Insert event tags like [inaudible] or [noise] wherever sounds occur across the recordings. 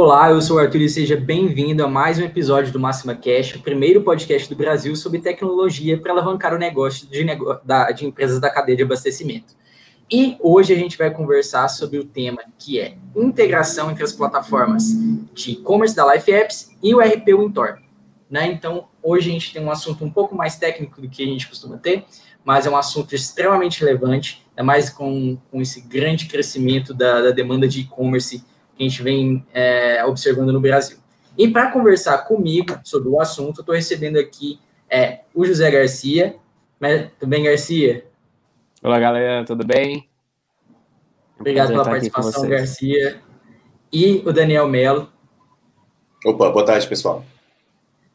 Olá, eu sou o Arthur e seja bem-vindo a mais um episódio do Máxima Cash, o primeiro podcast do Brasil sobre tecnologia para alavancar o negócio de, nego... da... de empresas da cadeia de abastecimento. E hoje a gente vai conversar sobre o tema que é integração entre as plataformas de e-commerce da Life Apps e o RP Wintor. Né? Então, hoje a gente tem um assunto um pouco mais técnico do que a gente costuma ter, mas é um assunto extremamente relevante, é mais com, com esse grande crescimento da, da demanda de e-commerce que a gente vem é, observando no Brasil. E para conversar comigo sobre o assunto, estou recebendo aqui é, o José Garcia. Tudo bem, Garcia? Olá, galera, tudo bem? Obrigado pela participação, Garcia. E o Daniel Melo. Opa, boa tarde, pessoal.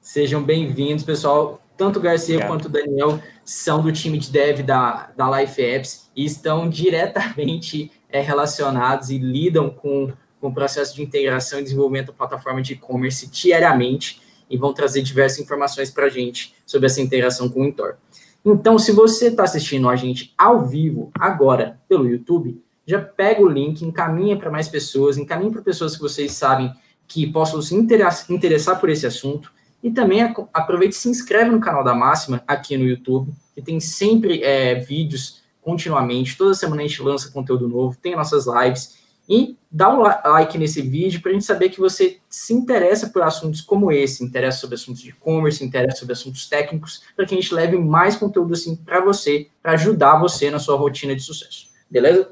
Sejam bem-vindos, pessoal. Tanto o Garcia Obrigado. quanto o Daniel são do time de dev da, da Life Apps e estão diretamente é, relacionados e lidam com, com o processo de integração e desenvolvimento da plataforma de e-commerce diariamente e vão trazer diversas informações para a gente sobre essa integração com o Intor. Então, se você está assistindo a gente ao vivo agora pelo YouTube, já pega o link, encaminha para mais pessoas, encaminha para pessoas que vocês sabem que possam se interessar por esse assunto. E também aproveite e se inscreve no canal da Máxima aqui no YouTube, que tem sempre é, vídeos continuamente. Toda semana a gente lança conteúdo novo, tem nossas lives. E dá um like nesse vídeo para a gente saber que você se interessa por assuntos como esse, interessa sobre assuntos de e-commerce, interessa sobre assuntos técnicos, para que a gente leve mais conteúdo assim para você, para ajudar você na sua rotina de sucesso. Beleza?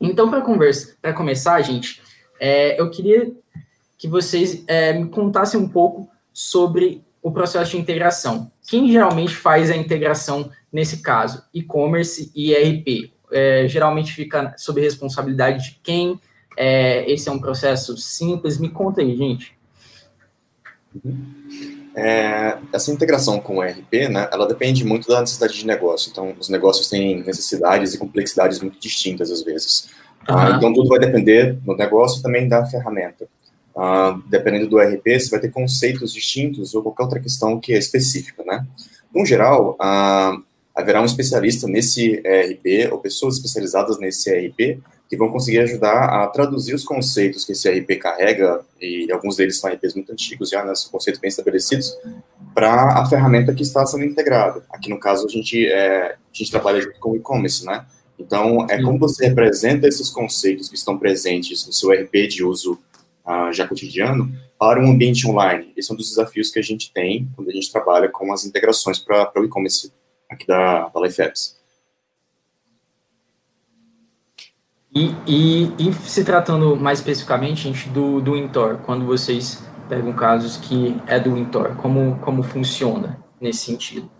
Então, para conversa, para começar, gente, é, eu queria que vocês é, me contassem um pouco sobre o processo de integração. Quem geralmente faz a integração nesse caso? E-commerce e ERP é, geralmente fica sob responsabilidade de quem? É, esse é um processo simples? Me conta aí, gente. É, essa integração com o ERP, né, ela depende muito da necessidade de negócio. Então, os negócios têm necessidades e complexidades muito distintas às vezes. Uhum. Ah, então, tudo vai depender do negócio e também da ferramenta. Ah, dependendo do ERP, você vai ter conceitos distintos ou qualquer outra questão que é específica, né? No geral, ah, haverá um especialista nesse ERP ou pessoas especializadas nesse ERP que vão conseguir ajudar a traduzir os conceitos que esse ERP carrega, e alguns deles são ERPs muito antigos já, né, são conceitos bem estabelecidos, para a ferramenta que está sendo integrada. Aqui no caso, a gente, é, a gente trabalha junto com o e-commerce, né? Então, é como você representa esses conceitos que estão presentes no seu ERP de uso uh, já cotidiano para um ambiente online. Esse é um dos desafios que a gente tem quando a gente trabalha com as integrações para o e-commerce aqui da, da Life Apps. E, e, e, se tratando mais especificamente, gente, do, do Intor, quando vocês pegam casos que é do Intor, como, como funciona nesse sentido?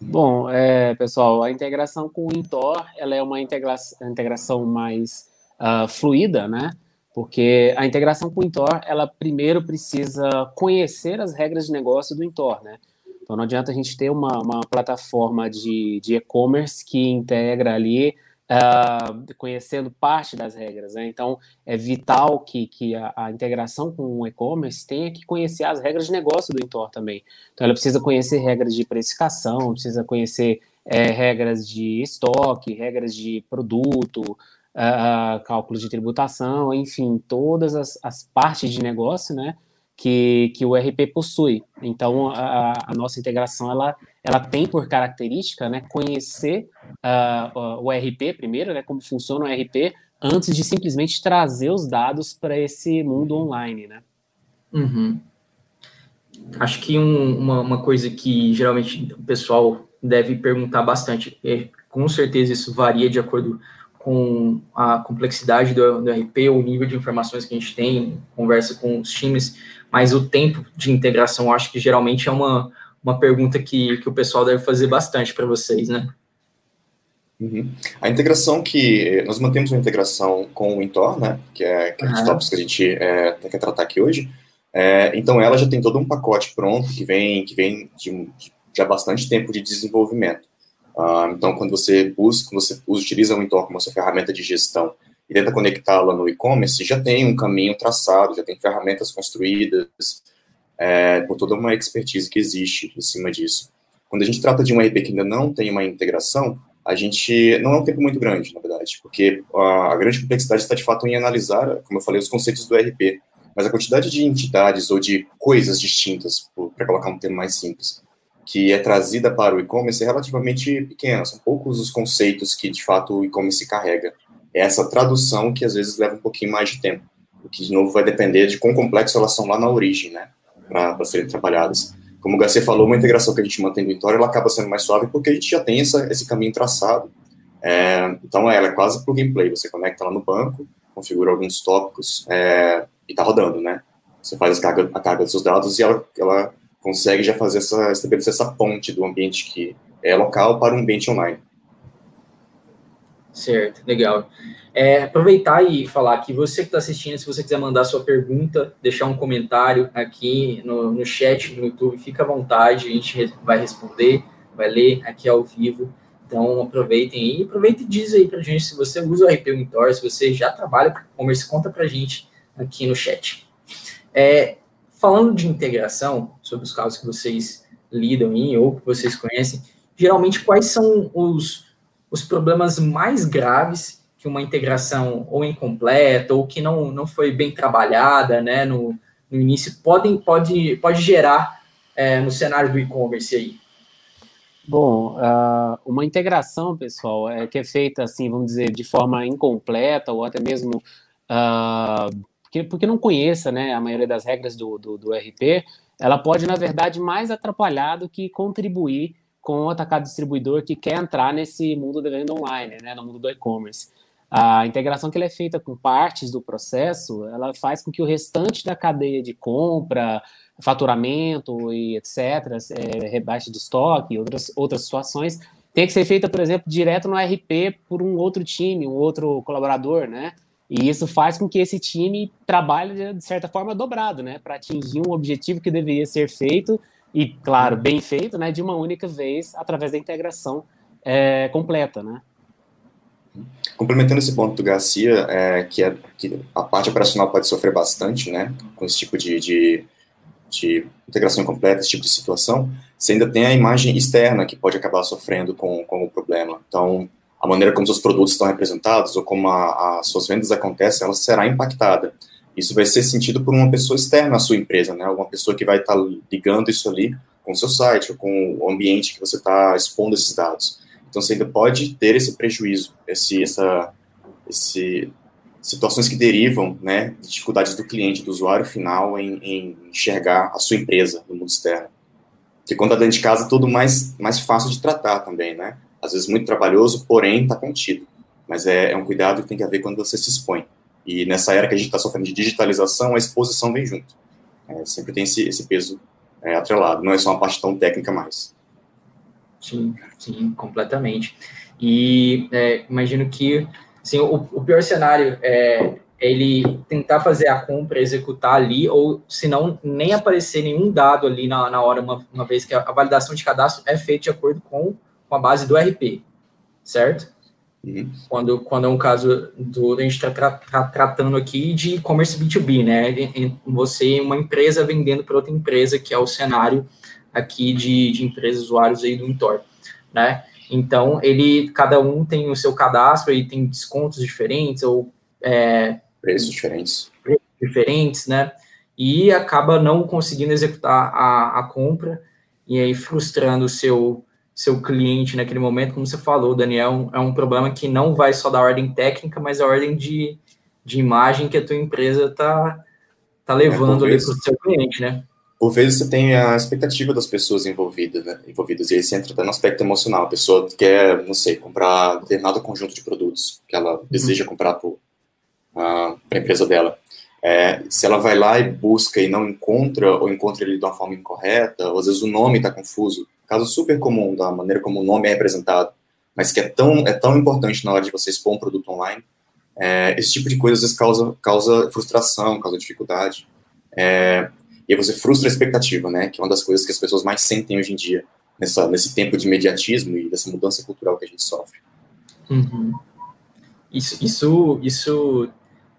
Bom, é, pessoal, a integração com o Intor, ela é uma integra integração mais uh, fluida, né? Porque a integração com o Intor, ela primeiro precisa conhecer as regras de negócio do Intor, né? Então não adianta a gente ter uma, uma plataforma de e-commerce que integra ali uh, conhecendo parte das regras. Né? Então, é vital que, que a, a integração com o e-commerce tenha que conhecer as regras de negócio do Intor também. Então, ela precisa conhecer regras de precificação, precisa conhecer é, regras de estoque, regras de produto, uh, cálculos de tributação, enfim, todas as, as partes de negócio, né? Que, que o RP possui. Então, a, a, nossa integração ela, ela tem por característica né, conhecer uh, o RP primeiro, né, como funciona o RP, antes de simplesmente trazer os dados para esse mundo online. Né? Uhum. Acho que um, uma, uma coisa que geralmente o pessoal deve perguntar bastante, é, com certeza isso varia de acordo com a complexidade do, do RP, o nível de informações que a gente tem, conversa com os times, mas o tempo de integração, acho que geralmente é uma, uma pergunta que, que o pessoal deve fazer bastante para vocês, né? Uhum. A integração que nós mantemos uma integração com o Intor, né, que é, que é um dos tópicos que a gente é, quer tratar aqui hoje. É, então ela já tem todo um pacote pronto que vem que vem de, de já bastante tempo de desenvolvimento. Uh, então quando você busca, quando você utiliza o Intor como sua ferramenta de gestão e tenta conectá-la no e-commerce, já tem um caminho traçado, já tem ferramentas construídas, é, por toda uma expertise que existe em cima disso. Quando a gente trata de um RP que ainda não tem uma integração, a gente não é um tempo muito grande, na verdade, porque a, a grande complexidade está de fato em analisar, como eu falei, os conceitos do RP. mas a quantidade de entidades ou de coisas distintas, para colocar um termo mais simples, que é trazida para o e-commerce é relativamente pequena. São poucos os conceitos que, de fato, o e-commerce carrega. É essa tradução que, às vezes, leva um pouquinho mais de tempo. O que, de novo, vai depender de quão complexo elas são lá na origem, né? Para serem trabalhadas. Como o Garcia falou, uma integração que a gente mantém no Intor, ela acaba sendo mais suave porque a gente já tem essa, esse caminho traçado. É, então, ela é quase plug and play. Você conecta lá no banco, configura alguns tópicos é, e está rodando, né? Você faz a carga, a carga dos seus dados e ela, ela consegue já fazer essa, estabelecer essa ponte do ambiente que é local para um ambiente online. Certo, legal. É, aproveitar e falar que você que está assistindo, se você quiser mandar sua pergunta, deixar um comentário aqui no, no chat do YouTube, fica à vontade, a gente vai responder, vai ler aqui ao vivo. Então aproveitem aí, aproveita e diz aí para gente se você usa o RP Mentor, se você já trabalha com e-commerce, conta para gente aqui no chat. É, falando de integração, sobre os casos que vocês lidam em ou que vocês conhecem, geralmente quais são os, os problemas mais graves que uma integração ou incompleta ou que não, não foi bem trabalhada né, no, no início podem, pode, pode gerar é, no cenário do e-commerce aí? Bom, uh, uma integração, pessoal, é, que é feita, assim, vamos dizer, de forma incompleta ou até mesmo uh, porque, porque não conheça né, a maioria das regras do, do, do RP, ela pode, na verdade, mais atrapalhar do que contribuir com o atacado distribuidor que quer entrar nesse mundo da venda online, né, no mundo do e-commerce. A integração que ela é feita com partes do processo, ela faz com que o restante da cadeia de compra, faturamento e etc., é, rebaixa de estoque e outras, outras situações, tenha que ser feita, por exemplo, direto no RP por um outro time, um outro colaborador, né? E isso faz com que esse time trabalhe de certa forma dobrado, né, para atingir um objetivo que deveria ser feito e, claro, bem feito, né, de uma única vez através da integração é, completa, né. Complementando esse ponto do Garcia, é, que, é, que a parte operacional pode sofrer bastante, né, com esse tipo de, de, de integração incompleta, esse tipo de situação, você ainda tem a imagem externa que pode acabar sofrendo com, com o problema. Então, a maneira como seus produtos estão representados ou como as suas vendas acontecem, ela será impactada. Isso vai ser sentido por uma pessoa externa à sua empresa, né? Alguma pessoa que vai estar tá ligando isso ali com o seu site ou com o ambiente que você está expondo esses dados. Então, você ainda pode ter esse prejuízo, esse, essa, esse, situações que derivam né, de dificuldades do cliente, do usuário final em, em enxergar a sua empresa no mundo externo. Porque quando está dentro de casa, é tudo mais, mais fácil de tratar também, né? às vezes muito trabalhoso, porém está contido. Mas é, é, um cuidado que tem que haver quando você se expõe. E nessa era que a gente está sofrendo de digitalização, a exposição vem junto. É, sempre tem esse, esse peso é, atrelado, não é só uma parte tão técnica mais. Sim, sim, completamente. E é, imagino que assim, o, o, pior cenário é ele tentar fazer a compra, executar ali, ou se não, nem aparecer nenhum dado ali na, na hora, uma, uma vez que a, a validação de cadastro é feita de acordo com com a base do RP, certo? Uhum. Quando, quando é um caso do. A gente está tra tra tratando aqui de e-commerce B2B, né? Você, uma empresa vendendo para outra empresa, que é o cenário aqui de, de empresas usuários aí do Intor, né? Então, ele, cada um tem o seu cadastro e tem descontos diferentes ou é, preços diferentes. Preços diferentes, né? E acaba não conseguindo executar a, a compra e aí frustrando o seu seu cliente naquele momento, como você falou, Daniel, é um problema que não vai só da ordem técnica, mas a ordem de, de imagem que a tua empresa está tá levando é, ali para o seu cliente, né? Por vezes você tem a expectativa das pessoas envolvidas, né? envolvidas, e aí você entra até no aspecto emocional. A pessoa quer, não sei, comprar determinado conjunto de produtos que ela uhum. deseja comprar para a empresa dela. É, se ela vai lá e busca e não encontra, ou encontra ele de uma forma incorreta, ou às vezes o nome está confuso, caso super comum da maneira como o nome é representado, mas que é tão, é tão importante na hora de você expor um produto online, é, esse tipo de coisa às vezes causa, causa frustração, causa dificuldade. É, e você frustra a expectativa, né? Que é uma das coisas que as pessoas mais sentem hoje em dia, nessa, nesse tempo de imediatismo e dessa mudança cultural que a gente sofre. Uhum. Isso, isso, isso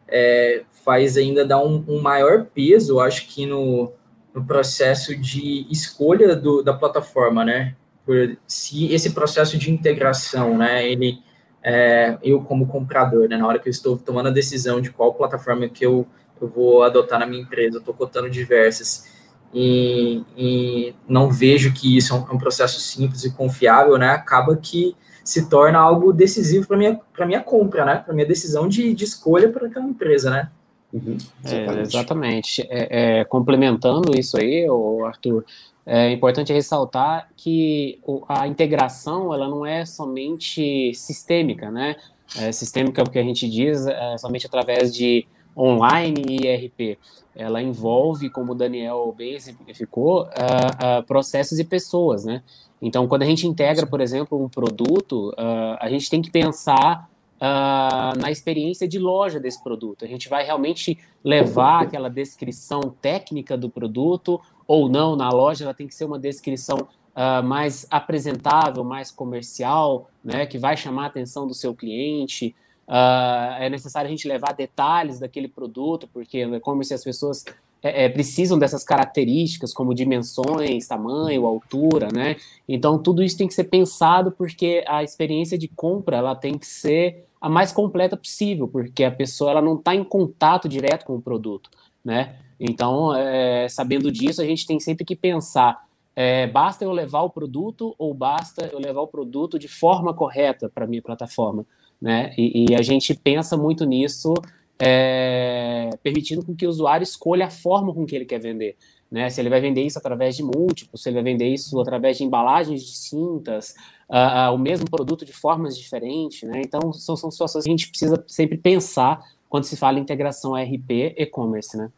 é, faz ainda dar um, um maior peso, acho que no, no processo de escolha do, da plataforma, né? Por, se esse processo de integração, né? Ele, é, eu como comprador, né? Na hora que eu estou tomando a decisão de qual plataforma que eu, eu vou adotar na minha empresa, estou cotando diversas e, e, não vejo que isso é um, é um, processo simples e confiável, né? Acaba que se torna algo decisivo para minha para minha compra, né? Para minha decisão de, de escolha para aquela empresa, né? Uhum, exatamente. É, exatamente. É, é, complementando isso aí, Arthur, é importante ressaltar que a integração ela não é somente sistêmica, né? É, sistêmica é o que a gente diz é somente através de online e ERP. Ela envolve, como o Daniel bem exemplificou, uh, uh, processos e pessoas, né? Então, quando a gente integra, por exemplo, um produto, uh, a gente tem que pensar uh, na experiência de loja desse produto. A gente vai realmente levar aquela descrição técnica do produto ou não na loja, ela tem que ser uma descrição uh, mais apresentável, mais comercial, né, que vai chamar a atenção do seu cliente. Uh, é necessário a gente levar detalhes daquele produto, porque no e-commerce as pessoas é, é, precisam dessas características, como dimensões, tamanho, altura, né? Então, tudo isso tem que ser pensado porque a experiência de compra ela tem que ser a mais completa possível, porque a pessoa ela não está em contato direto com o produto, né? Então, é, sabendo disso, a gente tem sempre que pensar: é, basta eu levar o produto ou basta eu levar o produto de forma correta para minha plataforma, né? E, e, a gente pensa muito nisso, é, permitindo com que o usuário escolha a forma com que ele quer vender. Né? Se ele vai vender isso através de múltiplos, se ele vai vender isso através de embalagens distintas, uh, uh, o mesmo produto de formas diferentes, né? Então, são, são situações que a gente precisa sempre pensar quando se fala em integração RP e-commerce, né?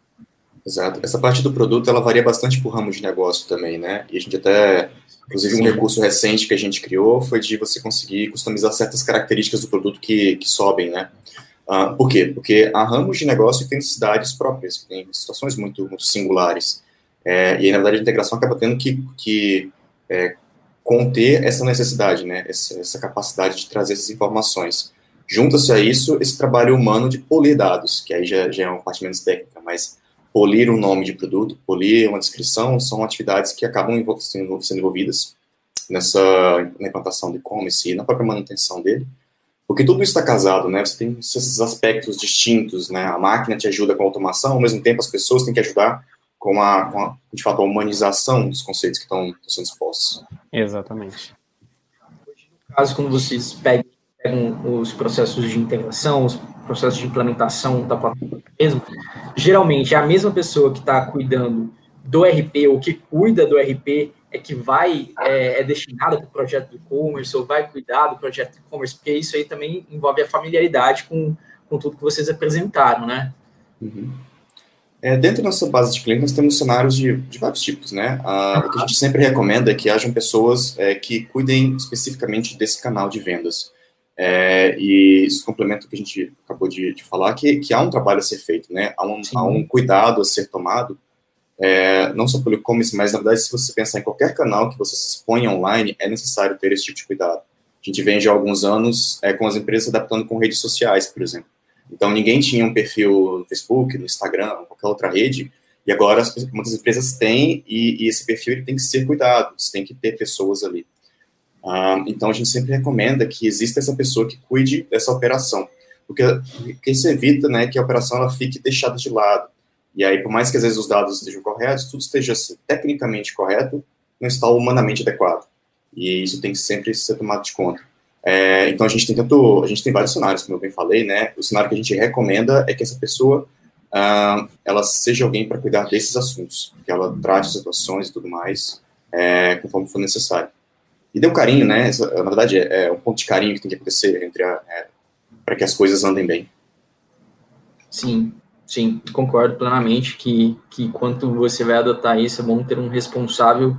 Exato. Essa parte do produto, ela varia bastante por ramo de negócio também, né? E a gente até, inclusive, Sim. um recurso recente que a gente criou foi de você conseguir customizar certas características do produto que, que sobem, né? Uh, por quê? Porque há ramos de negócio que têm necessidades próprias, tem situações muito, muito singulares. É, e aí, na verdade, a integração acaba tendo que, que é, conter essa necessidade, né, essa, essa capacidade de trazer essas informações. Junta-se a isso esse trabalho humano de polir dados, que aí já, já é uma parte menos técnica, mas polir um nome de produto, polir uma descrição, são atividades que acabam sendo, sendo envolvidas nessa na implantação do e-commerce e na própria manutenção dele, porque tudo isso está casado, né? Você tem esses aspectos distintos, né? A máquina te ajuda com a automação, ao mesmo tempo as pessoas têm que ajudar com a, com a, de fato, a humanização dos conceitos que estão sendo expostos. Exatamente. No caso, quando vocês pegam, os processos de integração, os processos de implementação da plataforma mesmo, geralmente é a mesma pessoa que está cuidando do RP ou que cuida do RP é que vai, é, é destinada para o projeto do e-commerce ou vai cuidar do projeto do e-commerce, porque isso aí também envolve a familiaridade com, com tudo que vocês apresentaram, né? Uhum. É, dentro da nossa base de clientes, nós temos cenários de, de vários tipos, né? Ah, o que a gente sempre recomenda é que hajam pessoas é, que cuidem especificamente desse canal de vendas. É, e isso complementa o que a gente acabou de, de, falar, que, que há um trabalho a ser feito, né? Há um, há um cuidado a ser tomado, é, não só pelo e-commerce, mas na verdade, se você pensar em qualquer canal que você se expõe online, é necessário ter esse tipo de cuidado. A gente vem já há alguns anos é, com as empresas adaptando com redes sociais, por exemplo. Então, ninguém tinha um perfil no Facebook, no Instagram, qualquer outra rede, e agora muitas empresas têm, e, e esse perfil ele tem que ser cuidado, você tem que ter pessoas ali. Ah, então, a gente sempre recomenda que exista essa pessoa que cuide dessa operação, porque, porque isso evita né, que a operação ela fique deixada de lado. E aí, por mais que às vezes os dados estejam corretos, tudo esteja tecnicamente correto, não está humanamente adequado. E isso tem que sempre ser tomado de conta. É, então a gente tem tanto, a gente tem vários cenários, como eu bem falei, né? O cenário que a gente recomenda é que essa pessoa uh, ela seja alguém para cuidar desses assuntos, que ela trate situações e tudo mais, é, conforme for necessário. E dê um carinho, né? Essa, na verdade, é, é, um ponto de carinho que tem que acontecer entre é, para que as coisas andem bem. Sim, sim, concordo plenamente que, que quanto você vai adotar isso, é bom ter um responsável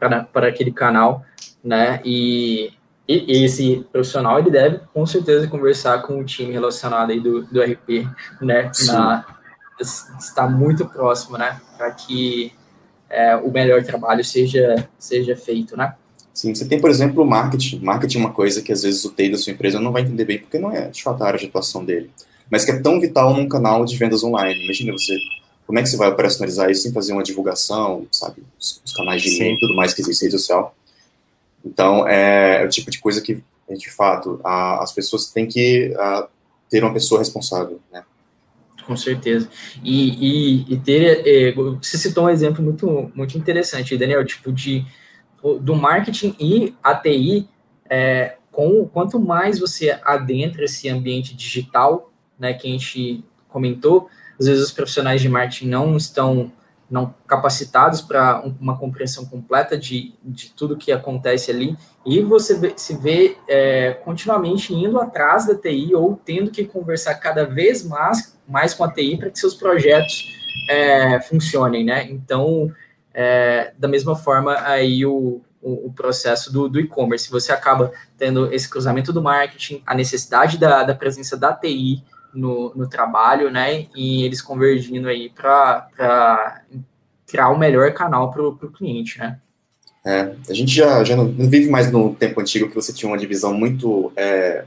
para, para aquele canal, né? E e esse profissional ele deve com certeza conversar com o time relacionado aí do, do RP, né? Na, estar muito próximo, né? Para que é, o melhor trabalho seja, seja feito, né? Sim, você tem, por exemplo, o marketing. Marketing é uma coisa que às vezes o TI da sua empresa não vai entender bem, porque não é de fato a área de atuação dele. Mas que é tão vital num canal de vendas online. Imagina você, como é que você vai operacionalizar isso sem fazer uma divulgação, sabe? Os, os canais de e tudo mais que existe rede social. Então, é, é, o tipo de coisa que, de fato, a, as pessoas têm que a, ter uma pessoa responsável, né? Com certeza. E, e, e ter. É, você citou um exemplo muito, muito interessante, Daniel, tipo, de do marketing e a TI, é, com, quanto mais você adentra esse ambiente digital, né, que a gente comentou, às vezes os profissionais de marketing não estão não capacitados para uma compreensão completa de, de tudo que acontece ali, e você se vê é, continuamente indo atrás da TI ou tendo que conversar cada vez mais, mais com a TI para que seus projetos é, funcionem, né? Então, é, da mesma forma, aí o, o, o processo do, do e-commerce, você acaba tendo esse cruzamento do marketing, a necessidade da, da presença da TI, no, no trabalho, né? E eles convergindo aí para criar o melhor canal para o cliente, né? É, a gente já, já não, não, vive mais no tempo antigo que você tinha uma divisão muito é,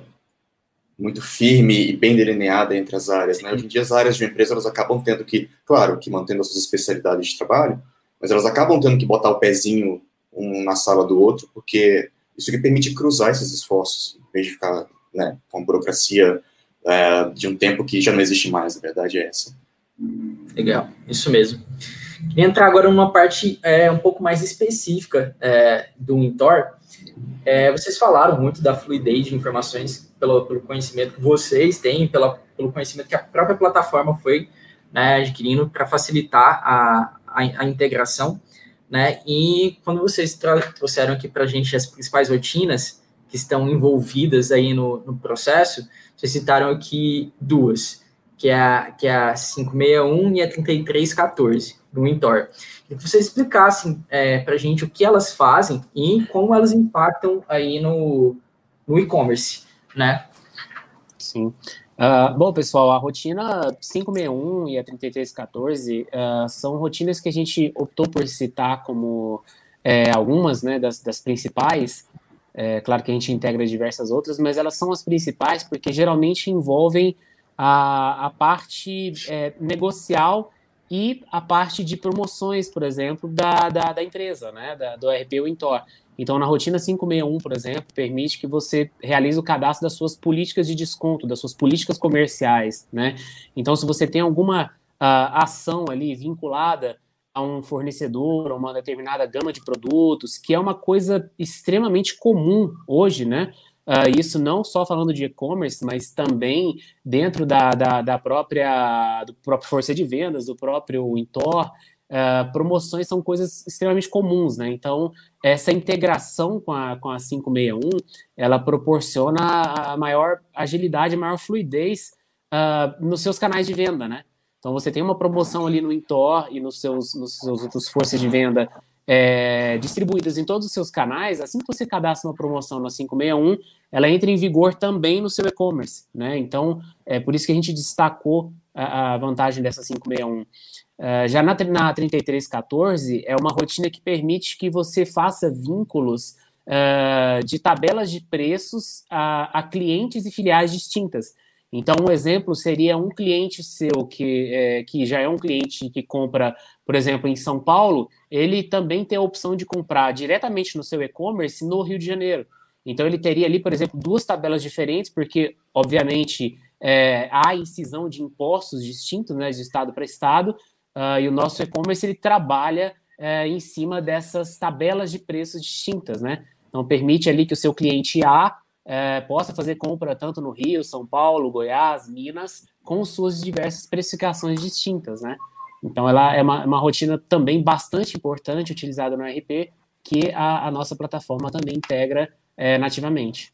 muito firme e bem delineada entre as áreas, né? Hoje em dia as áreas de uma empresa elas acabam tendo que, claro, que mantendo as suas especialidades de trabalho, mas elas acabam tendo que botar o pezinho um na sala do outro, porque isso que permite cruzar esses esforços, em vez de ficar né, com a burocracia é, de um tempo que já não existe mais, a verdade é essa. Legal, isso mesmo. Queria entrar agora numa parte é, um pouco mais específica é, do Intor. É, vocês falaram muito da fluidez de informações pelo, pelo conhecimento que vocês têm, pela, pelo conhecimento que a própria plataforma foi né, adquirindo para facilitar a, a, a, integração. Né? E quando vocês trouxeram aqui para a gente as principais rotinas que estão envolvidas aí no, no processo, vocês citaram aqui duas, que é a, que é a 561 e a 3314 do Intor. Queria que vocês explicassem é, para a gente o que elas fazem e como elas impactam aí no, no e-commerce, né? Sim. Uh, bom, pessoal, a rotina 561 e a 3314 uh, ah, são rotinas que a gente optou por citar como é, algumas né, das, das principais, é, claro que a gente integra diversas outras, mas elas são as principais porque geralmente envolvem a, a parte é, negocial e a parte de promoções, por exemplo, da, da, da empresa, né, da, do RP ou Intor. Então, na rotina 561, por exemplo, permite que você realize o cadastro das suas políticas de desconto, das suas políticas comerciais, né? Então, se você tem alguma uh, ação ali vinculada a um fornecedor, a uma determinada gama de produtos, que é uma coisa extremamente comum hoje, né? Uh, isso não só falando de e-commerce, mas também dentro da, da, da, própria do próprio força de vendas, do próprio Intor, uh, promoções são coisas extremamente comuns, né? Então, essa integração com a, com a 561, ela proporciona a maior agilidade, a maior fluidez uh, nos seus canais de venda, né? Então você tem uma promoção ali no Intor e nos seus, nos seus outros forças de venda é, distribuídas em todos os seus canais, assim que você cadastra uma promoção na 561, ela entra em vigor também no seu e-commerce, né? Então, é por isso que a gente destacou a, a vantagem dessa 561. Uh, é, já na, na 3314, é uma rotina que permite que você faça vínculos uh, de tabelas de preços a, a clientes e filiais distintas. Então, um exemplo seria um cliente seu que, é, que já é um cliente que compra, por exemplo, em São Paulo, ele também tem a opção de comprar diretamente no seu e-commerce no Rio de Janeiro. Então, ele teria ali, por exemplo, duas tabelas diferentes, porque, obviamente, é, há incisão de impostos distintos, né, de estado para estado, uh, e o nosso e-commerce ele trabalha é, em cima dessas tabelas de preços distintas, né? Então, permite ali que o seu cliente A é, possa fazer compra tanto no Rio, São Paulo, Goiás, Minas, com suas diversas precificações distintas, né? Então, ela é uma, uma rotina também bastante importante utilizada no RP, que a, a nossa plataforma também integra é, nativamente.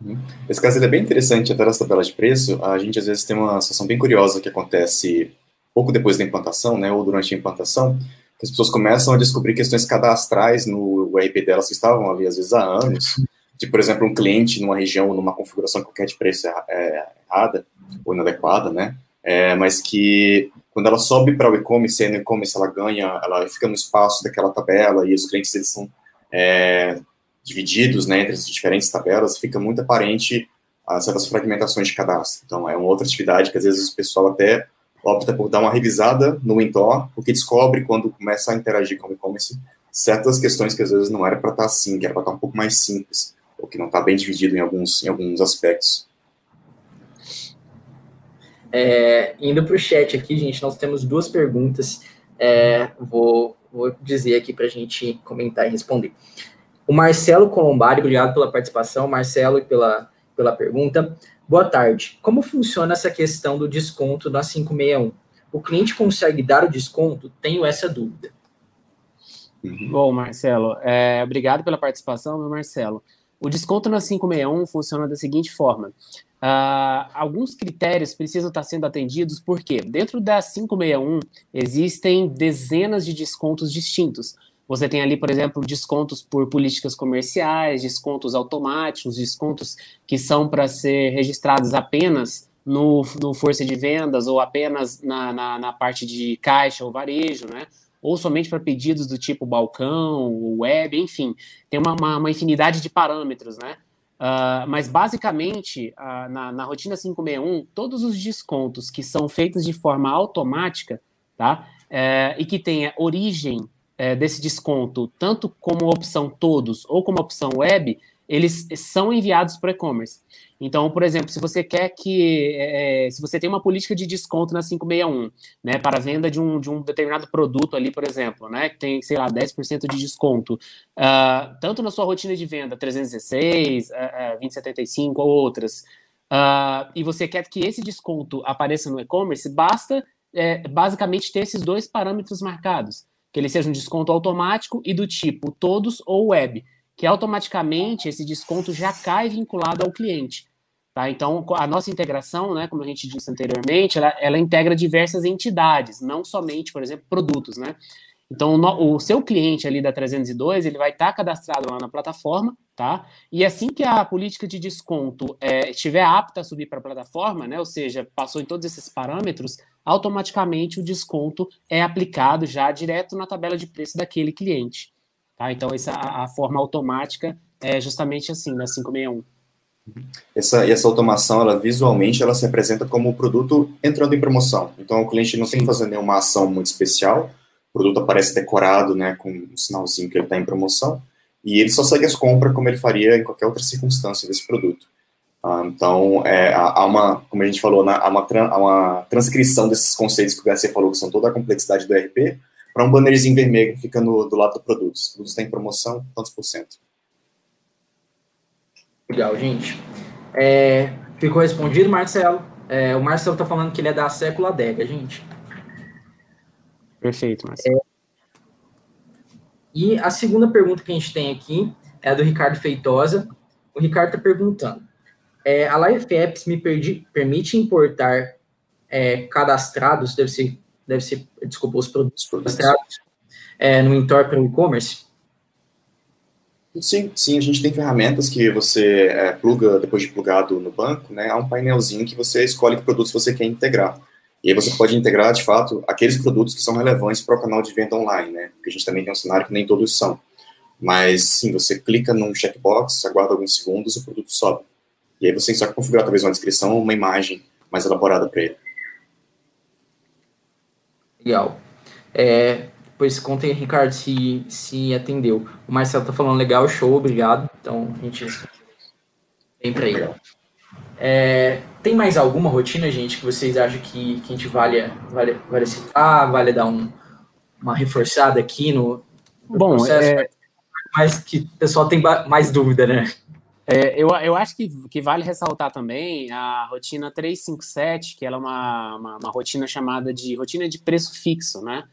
Uhum. Esse caso é bem interessante, até nessa tabela de preço, a gente às vezes tem uma situação bem curiosa que acontece pouco depois da implantação, né, ou durante a implantação, que as pessoas começam a descobrir questões cadastrais no RP delas que estavam ali às vezes há anos, de, por exemplo, um cliente numa região, numa configuração qualquer de preço é, errada ou inadequada, né? É, mas que quando ela sobe para o e-commerce, no e-commerce ela ganha, ela fica no espaço daquela tabela e os clientes eles são é, divididos né, entre as diferentes tabelas, fica muito aparente as certas fragmentações de cadastro. Então, é uma outra atividade que às vezes o pessoal até opta por dar uma revisada no Intor, porque descobre quando começa a interagir com o e-commerce certas questões que às vezes não era para estar tá assim, que era para estar tá um pouco mais simples ou que não está bem dividido em alguns, em alguns aspectos. É, indo para o chat aqui, gente, nós temos duas perguntas. É, vou, vou dizer aqui para a gente comentar e responder. O Marcelo Colombari, obrigado pela participação, Marcelo, e pela, pela pergunta. Boa tarde. Como funciona essa questão do desconto na 561? O cliente consegue dar o desconto? Tenho essa dúvida. Uhum. Bom, Marcelo, é, obrigado pela participação, meu Marcelo. O desconto na 561 funciona da seguinte forma: uh, alguns critérios precisam estar sendo atendidos, porque dentro da 561 existem dezenas de descontos distintos. Você tem ali, por exemplo, descontos por políticas comerciais, descontos automáticos, descontos que são para ser registrados apenas no, no força de vendas ou apenas na, na, na parte de caixa ou varejo, né? Ou somente para pedidos do tipo balcão, web, enfim, tem uma, uma, uma infinidade de parâmetros, né? Uh, mas basicamente, uh, na, na rotina 561, todos os descontos que são feitos de forma automática, tá? Uh, e que tenha origem é, desse desconto, tanto como opção todos ou como opção web, eles são enviados para o e-commerce. Então, por exemplo, se você quer que, é, é se você tem uma política de desconto na 561, né, para a venda de um, de um determinado produto ali, por exemplo, né, que tem, sei lá, 10% de desconto, uh, tanto na sua rotina de venda 316, uh, uh, 2075 ou outras, uh, e você quer que esse desconto apareça no e-commerce, basta é, basicamente ter esses dois parâmetros marcados, que ele seja um desconto automático e do tipo todos ou web, que automaticamente esse desconto já cai vinculado ao cliente. Tá? Então, a nossa integração, né, como a gente disse anteriormente, ela, ela integra diversas entidades, não somente, por exemplo, produtos. Né? Então, o, o seu cliente ali da 302, ele vai estar tá cadastrado lá na plataforma, tá? E assim que a política de desconto é, estiver apta a subir para a plataforma, né, ou seja, passou em todos esses parâmetros, automaticamente o desconto é aplicado já direto na tabela de preço daquele cliente. Tá? Então, essa, a, a forma automática é justamente assim, na 561. Essa, essa automação, ela visualmente, ela se apresenta como o produto entrando em promoção. Então, o cliente não tem que fazer nenhuma ação muito especial. O produto aparece decorado, né, com um sinalzinho que ele está em promoção. E ele só segue as compras como ele faria em qualquer outra circunstância desse produto. Ah, então, é, há uma, como a gente falou, né, há, uma, há uma transcrição desses conceitos que o Garcia falou, que são toda a complexidade do ERP, para um bannerzinho vermelho que fica no, do lado do produto. O produto está em promoção, quantos por cento? Legal, gente. É, ficou respondido, Marcelo. É, o Marcelo está falando que ele é da sécula Adega, gente. Perfeito, Marcelo. É, e a segunda pergunta que a gente tem aqui é a do Ricardo Feitosa. O Ricardo está perguntando: é, a Life Apps me perdi, permite importar é, cadastrados, deve ser, deve ser, desculpa, os produtos cadastrados é, no Intor para o e-commerce? Sim, sim, a gente tem ferramentas que você é, pluga, depois de plugado no banco, né, há um painelzinho que você escolhe que produtos você quer integrar. E aí você pode integrar, de fato, aqueles produtos que são relevantes para o canal de venda online, né, porque a gente também tem um cenário que nem todos são. Mas, sim, você clica num checkbox, aguarda alguns segundos o produto sobe. E aí você só configurar talvez uma descrição ou uma imagem mais elaborada para ele. Legal. É, Pois contem, Ricardo, se, se atendeu. O Marcelo tá falando legal, show, obrigado. Então, a gente vem para aí. É, tem mais alguma rotina, gente, que vocês acham que, que a gente vale, vale, vale citar, vale dar um, uma reforçada aqui no, no Bom, processo? É... Mas que o pessoal tem mais dúvida, né? É, eu, eu acho que, que vale ressaltar também a rotina 357, que ela é uma, uma, uma rotina chamada de rotina de preço fixo, né?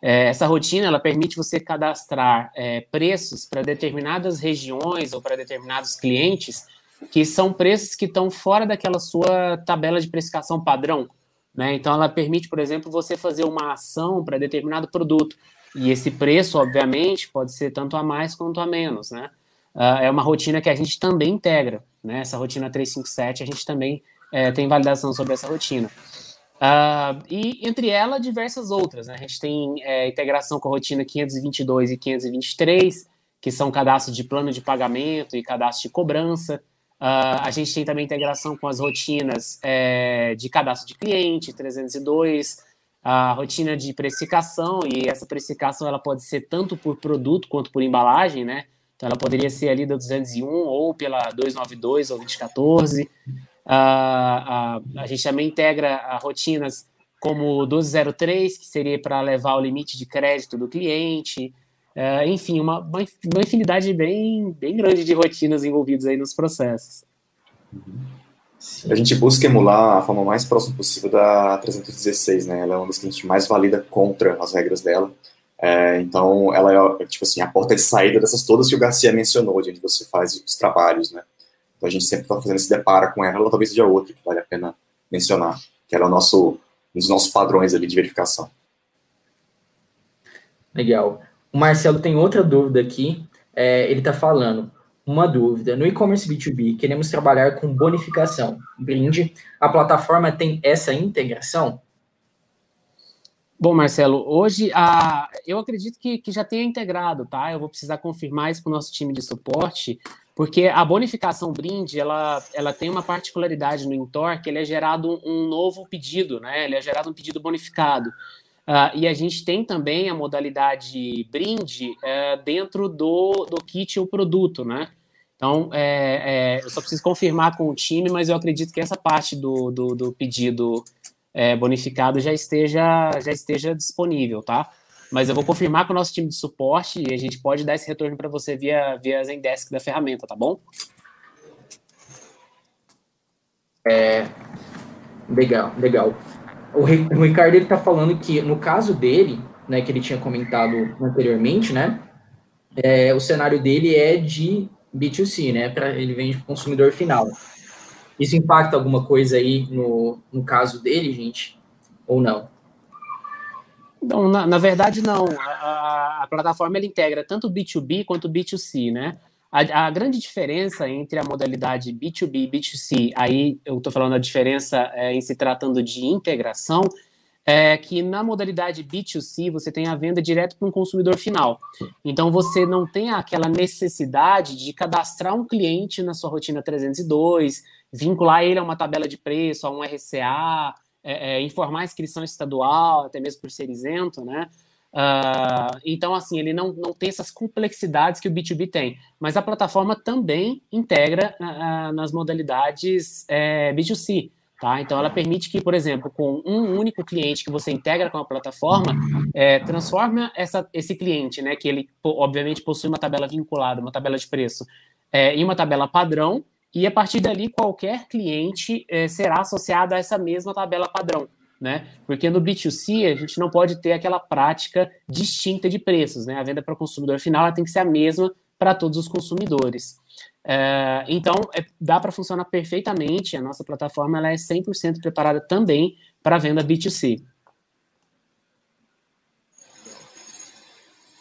É, essa rotina ela permite você cadastrar é, preços para determinadas regiões ou para determinados clientes que são preços que estão fora daquela sua tabela de precificação padrão. Né? Então, ela permite, por exemplo, você fazer uma ação para determinado produto. E esse preço, obviamente, pode ser tanto a mais quanto a menos. Né? Uh, é uma rotina que a gente também integra. Né? Essa rotina 357, a gente também é, tem validação sobre essa rotina. Uh, e entre ela, diversas outras. Né? A gente tem é, integração com a rotina 522 e 523, que são cadastros de plano de pagamento e cadastro de cobrança. Uh, a gente tem também integração com as rotinas é, de cadastro de cliente, 302, a rotina de precificação, e essa precificação ela pode ser tanto por produto quanto por embalagem, né? Então ela poderia ser ali da 201 ou pela 292 ou 2014. A, a gente também integra rotinas como o 1203, que seria para levar o limite de crédito do cliente, é, enfim, uma, uma, infinidade bem, bem grande de rotinas envolvidas aí nos processos. A gente busca emular a forma mais próxima possível da 316, né? Ela é uma das que a gente mais valida contra as regras dela. É, então, ela é, tipo assim, a porta de saída dessas todas que o Garcia mencionou, de onde você faz os trabalhos, né? Então, a gente sempre está fazendo esse depara com ela, ela talvez seja outra que vale a pena mencionar, que ela é o nosso, um dos nossos padrões ali de verificação. Legal. O Marcelo tem outra dúvida aqui. É, ele está falando, uma dúvida. No e-commerce B2B, queremos trabalhar com bonificação. Brinde, a plataforma tem essa integração? Bom, Marcelo, hoje a, eu acredito que, que já tenha integrado, tá? Eu vou precisar confirmar isso com o nosso time de suporte, porque a bonificação brinde, ela, ela tem uma particularidade no Intor, que ele é gerado um novo pedido, né? Ele é gerado um pedido bonificado. Uh, e a gente tem também a modalidade brinde uh, dentro do, do kit ou produto, né? Então, é, é, eu só preciso confirmar com o time, mas eu acredito que essa parte do, do, do pedido é, bonificado já esteja, já esteja disponível, tá? Mas eu vou confirmar com o nosso time de suporte e a gente pode dar esse retorno para você via, via Zendesk da ferramenta, tá bom? É, legal, legal o, o Ricardo ele está falando que no caso dele, né, que ele tinha comentado anteriormente, né, é, o cenário dele é de B2C, né, ele vende para o consumidor final. Isso impacta alguma coisa aí no, no caso dele, gente, ou não? Não, na, na verdade não. A, a, a plataforma ela integra tanto B2B quanto B2C, né? A, a, grande diferença entre a modalidade B2B e B2C, aí eu estou falando a diferença é, em se tratando de integração, é que na modalidade B2C você tem a venda direto para um consumidor final. Então você não tem aquela necessidade de cadastrar um cliente na sua rotina 302, vincular ele a uma tabela de preço, a um RCA, é, é, informar a inscrição estadual, até mesmo por ser isento, né? Uh, então, assim, ele não, não tem essas complexidades que o B2B tem. Mas a plataforma também integra uh, nas modalidades é, B2C. Tá? Então, ela permite que, por exemplo, com um único cliente que você integra com a plataforma, é, transforma essa, esse cliente, né, que ele, obviamente, possui uma tabela vinculada, uma tabela de preço, é, em uma tabela padrão, e a partir dali, qualquer cliente é, será associado a essa mesma tabela padrão né? Porque no B2C a gente não pode ter aquela prática distinta de preços, né? A venda para o consumidor final tem que ser a mesma para todos os consumidores. É, então, é, dá para funcionar perfeitamente. A nossa plataforma ela é 100% preparada também para venda B2C.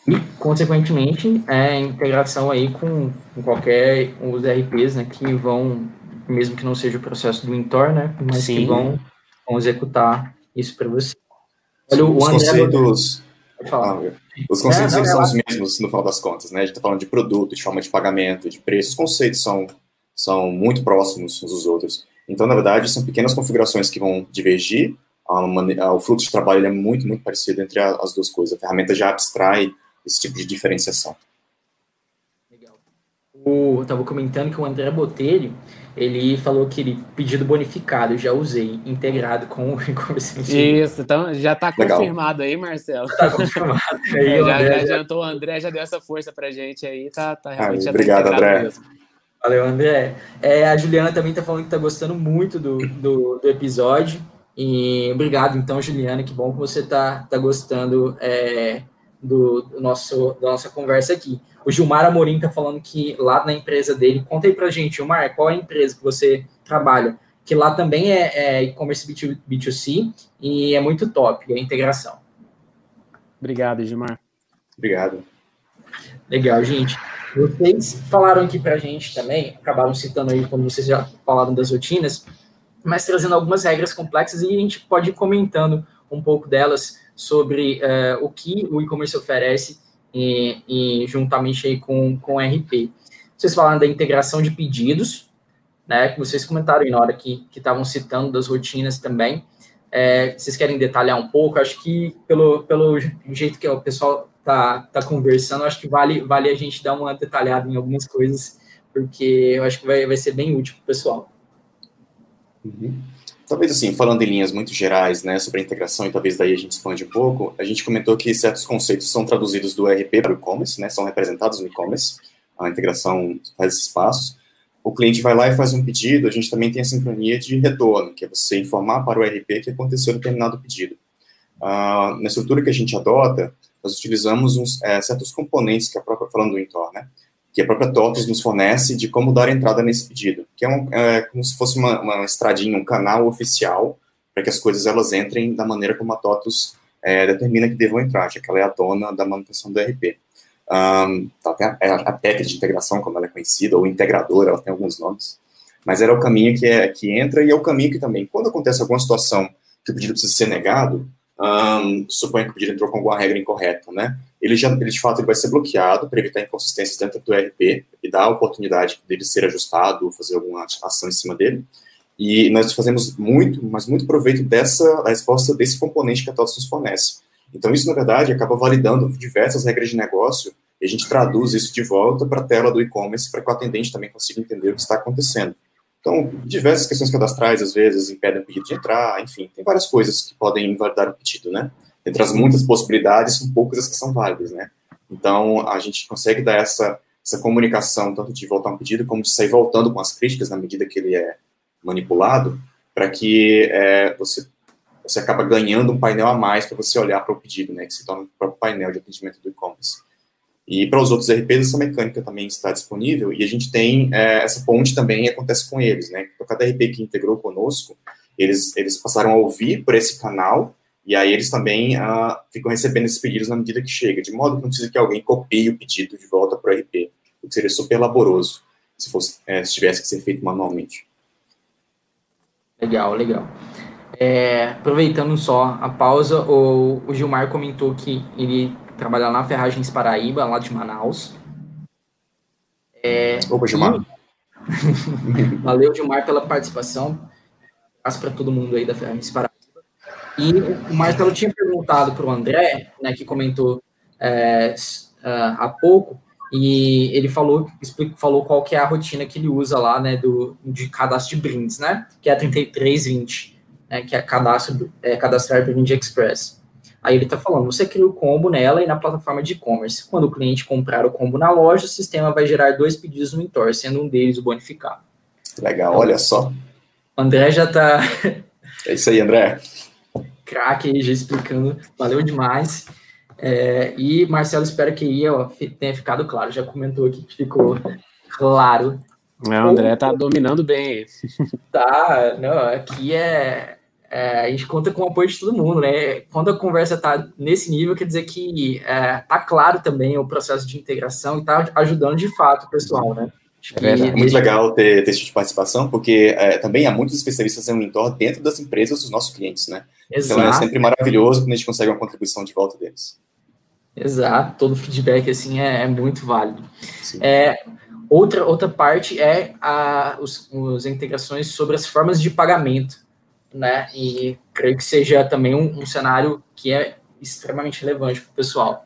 E, consequentemente, é integração aí com, com qualquer os RPs, né, que vão, mesmo que não seja o processo do Intor, né, mas Sim. que vão vão executar isso para você. Olha, os André conceitos. Ah, os conceitos é, não, são os mesmos no final das contas, né? A gente está falando de produto, de forma de pagamento, de preço. Os conceitos são, são muito próximos uns dos outros. Então, na verdade, são pequenas configurações que vão divergir. o fluxo de trabalho é muito, muito parecido entre as duas coisas. A ferramenta já abstrai esse tipo de diferenciação. Legal. eu estava comentando que o André Botelho, ele falou que ele pedido bonificado, já usei, integrado com o [laughs] e-commerce. Isso, então já está confirmado aí, Marcelo. Está confirmado. [laughs] Aí, é, já, já, adiantou o André, já deu essa força pra gente aí, tá, tá realmente tá Obrigado, André. Mesmo. Valeu, André. É, a Juliana também está falando que está gostando muito do, do, do, episódio. E obrigado, então, Juliana, que bom que você está tá gostando é, do, do, nosso, da nossa conversa aqui. O Gilmar Amorim está falando que lá na empresa dele, conta aí para gente, Gilmar, qual é a empresa que você trabalha? Que lá também é, é e-commerce B2C e é muito top a integração. Obrigado, Gilmar. Obrigado. Legal, gente. Vocês falaram aqui para a gente também, acabaram citando aí, como vocês já falaram das rotinas, mas trazendo algumas regras complexas e a gente pode ir comentando um pouco delas sobre uh, o que o e-commerce oferece e, e, juntamente aí com, com o RP. Vocês falaram da integração de pedidos, né, que vocês comentaram aí na hora que estavam citando das rotinas também. É, vocês querem detalhar um pouco? Acho que pelo, pelo jeito que o pessoal tá, tá conversando, acho que vale, vale a gente dar uma detalhada em algumas coisas, porque eu acho que vai, vai ser bem útil para o pessoal. Uhum. Talvez assim, falando em linhas muito gerais, né, sobre a integração e talvez daí a gente expande um pouco, a gente comentou que certos conceitos são traduzidos do ERP para o e-commerce, né, são representados no e-commerce, a integração faz esses passos. O cliente vai lá e faz um pedido, a gente também tem a sincronia de retorno, que é você informar para o ERP que aconteceu determinado pedido. Uh, na estrutura que a gente adota, nós utilizamos uns, é, certos componentes que a própria, falando do Intor, né, que a própria TOTOS nos fornece de como dar entrada nesse pedido, que é, um, é como se fosse uma, uma, estradinha, um canal oficial para que as coisas elas entrem da maneira como a TOTOS é, determina que devam entrar, já que ela é a dona da manutenção do ERP. Um, tem a, a, técnica de integração, como ela é conhecida, ou integradora, ela tem alguns nomes, mas era o caminho que, é, que entra e é o caminho que também, quando acontece alguma situação que o pedido precisa ser negado, um, suponha que o pedido entrou com alguma regra incorreta, né? Ele já, ele de fato, ele vai ser bloqueado para evitar inconsistências dentro do ERP e dar a oportunidade dele ser ajustado, fazer alguma ação em cima dele. E nós fazemos muito, mas muito proveito dessa resposta desse componente que a TOTS nos fornece. Então, isso, na verdade, acaba validando diversas regras de negócio e a gente traduz isso de volta para a tela do e-commerce para que o atendente também consiga entender o que está acontecendo. Então, diversas questões cadastrais, às vezes, impedem o pedido de entrar, enfim, tem várias coisas que podem invalidar o pedido, né? Entre as muitas possibilidades, são poucas as que são válidas, né? Então, a gente consegue dar essa, essa comunicação, tanto de voltar um pedido, como de sair voltando com as críticas na medida que ele é manipulado, para que é, você, você acaba ganhando um painel a mais para você olhar para o pedido, né? Que se torna o próprio painel de atendimento do e-commerce. E para os outros RPs, essa mecânica também está disponível, e a gente tem é, essa ponte também acontece com eles, né? Então, cada RP que integrou conosco, eles, eles passaram a ouvir por esse canal, e aí eles também uh, ficam recebendo esses pedidos na medida que chega, de modo que não precisa que alguém copie o pedido de volta para o RP, o que seria super laboroso se, fosse, é, se tivesse que ser feito manualmente. Legal, legal. É, aproveitando só a pausa, o, o Gilmar comentou que ele trabalha na Ferragens Paraíba, lá de Manaus. É, Opa, Gilmar. [laughs] Valeu, Gilmar, pela participação. Abraço para todo mundo aí da Ferragens Paraíba. E o Marcelo tinha perguntado para o André, né, que comentou é, uh, há pouco, e ele falou, explicou, falou qual que é a rotina que ele usa lá, né, do, de cadastro de brindes, né, que é a 3320, né, que é cadastro, é, cadastrar brinde express. Aí ele está falando, você cria o combo nela e na plataforma de e-commerce. Quando o cliente comprar o combo na loja, o sistema vai gerar dois pedidos no Intor, sendo um deles o bonificado. Legal, olha só. O André já está... é isso aí, André. Craque aí, já explicando. Valeu demais. É, e Marcelo, espero que aí ó, tenha ficado claro. Já comentou aqui que ficou claro. É, o André tá dominando bem. [laughs] Tá, não, aqui é é, a gente conta com o apoio de todo mundo, né? Quando a conversa está nesse nível, quer dizer que é, tá claro também o processo de integração e tá ajudando de fato o pessoal, né? É, é muito legal ter, ter esse tipo de participação, porque é, também há muitos especialistas em mentor dentro das empresas dos nossos clientes, né? Exato. Então é sempre maravilhoso quando a gente consegue uma contribuição de volta deles. Exato, todo feedback assim é, é muito válido. É, outra, outra parte é a, os, as integrações sobre as formas de pagamento né? E creio que seja também um, um cenário que é extremamente relevante para o pessoal.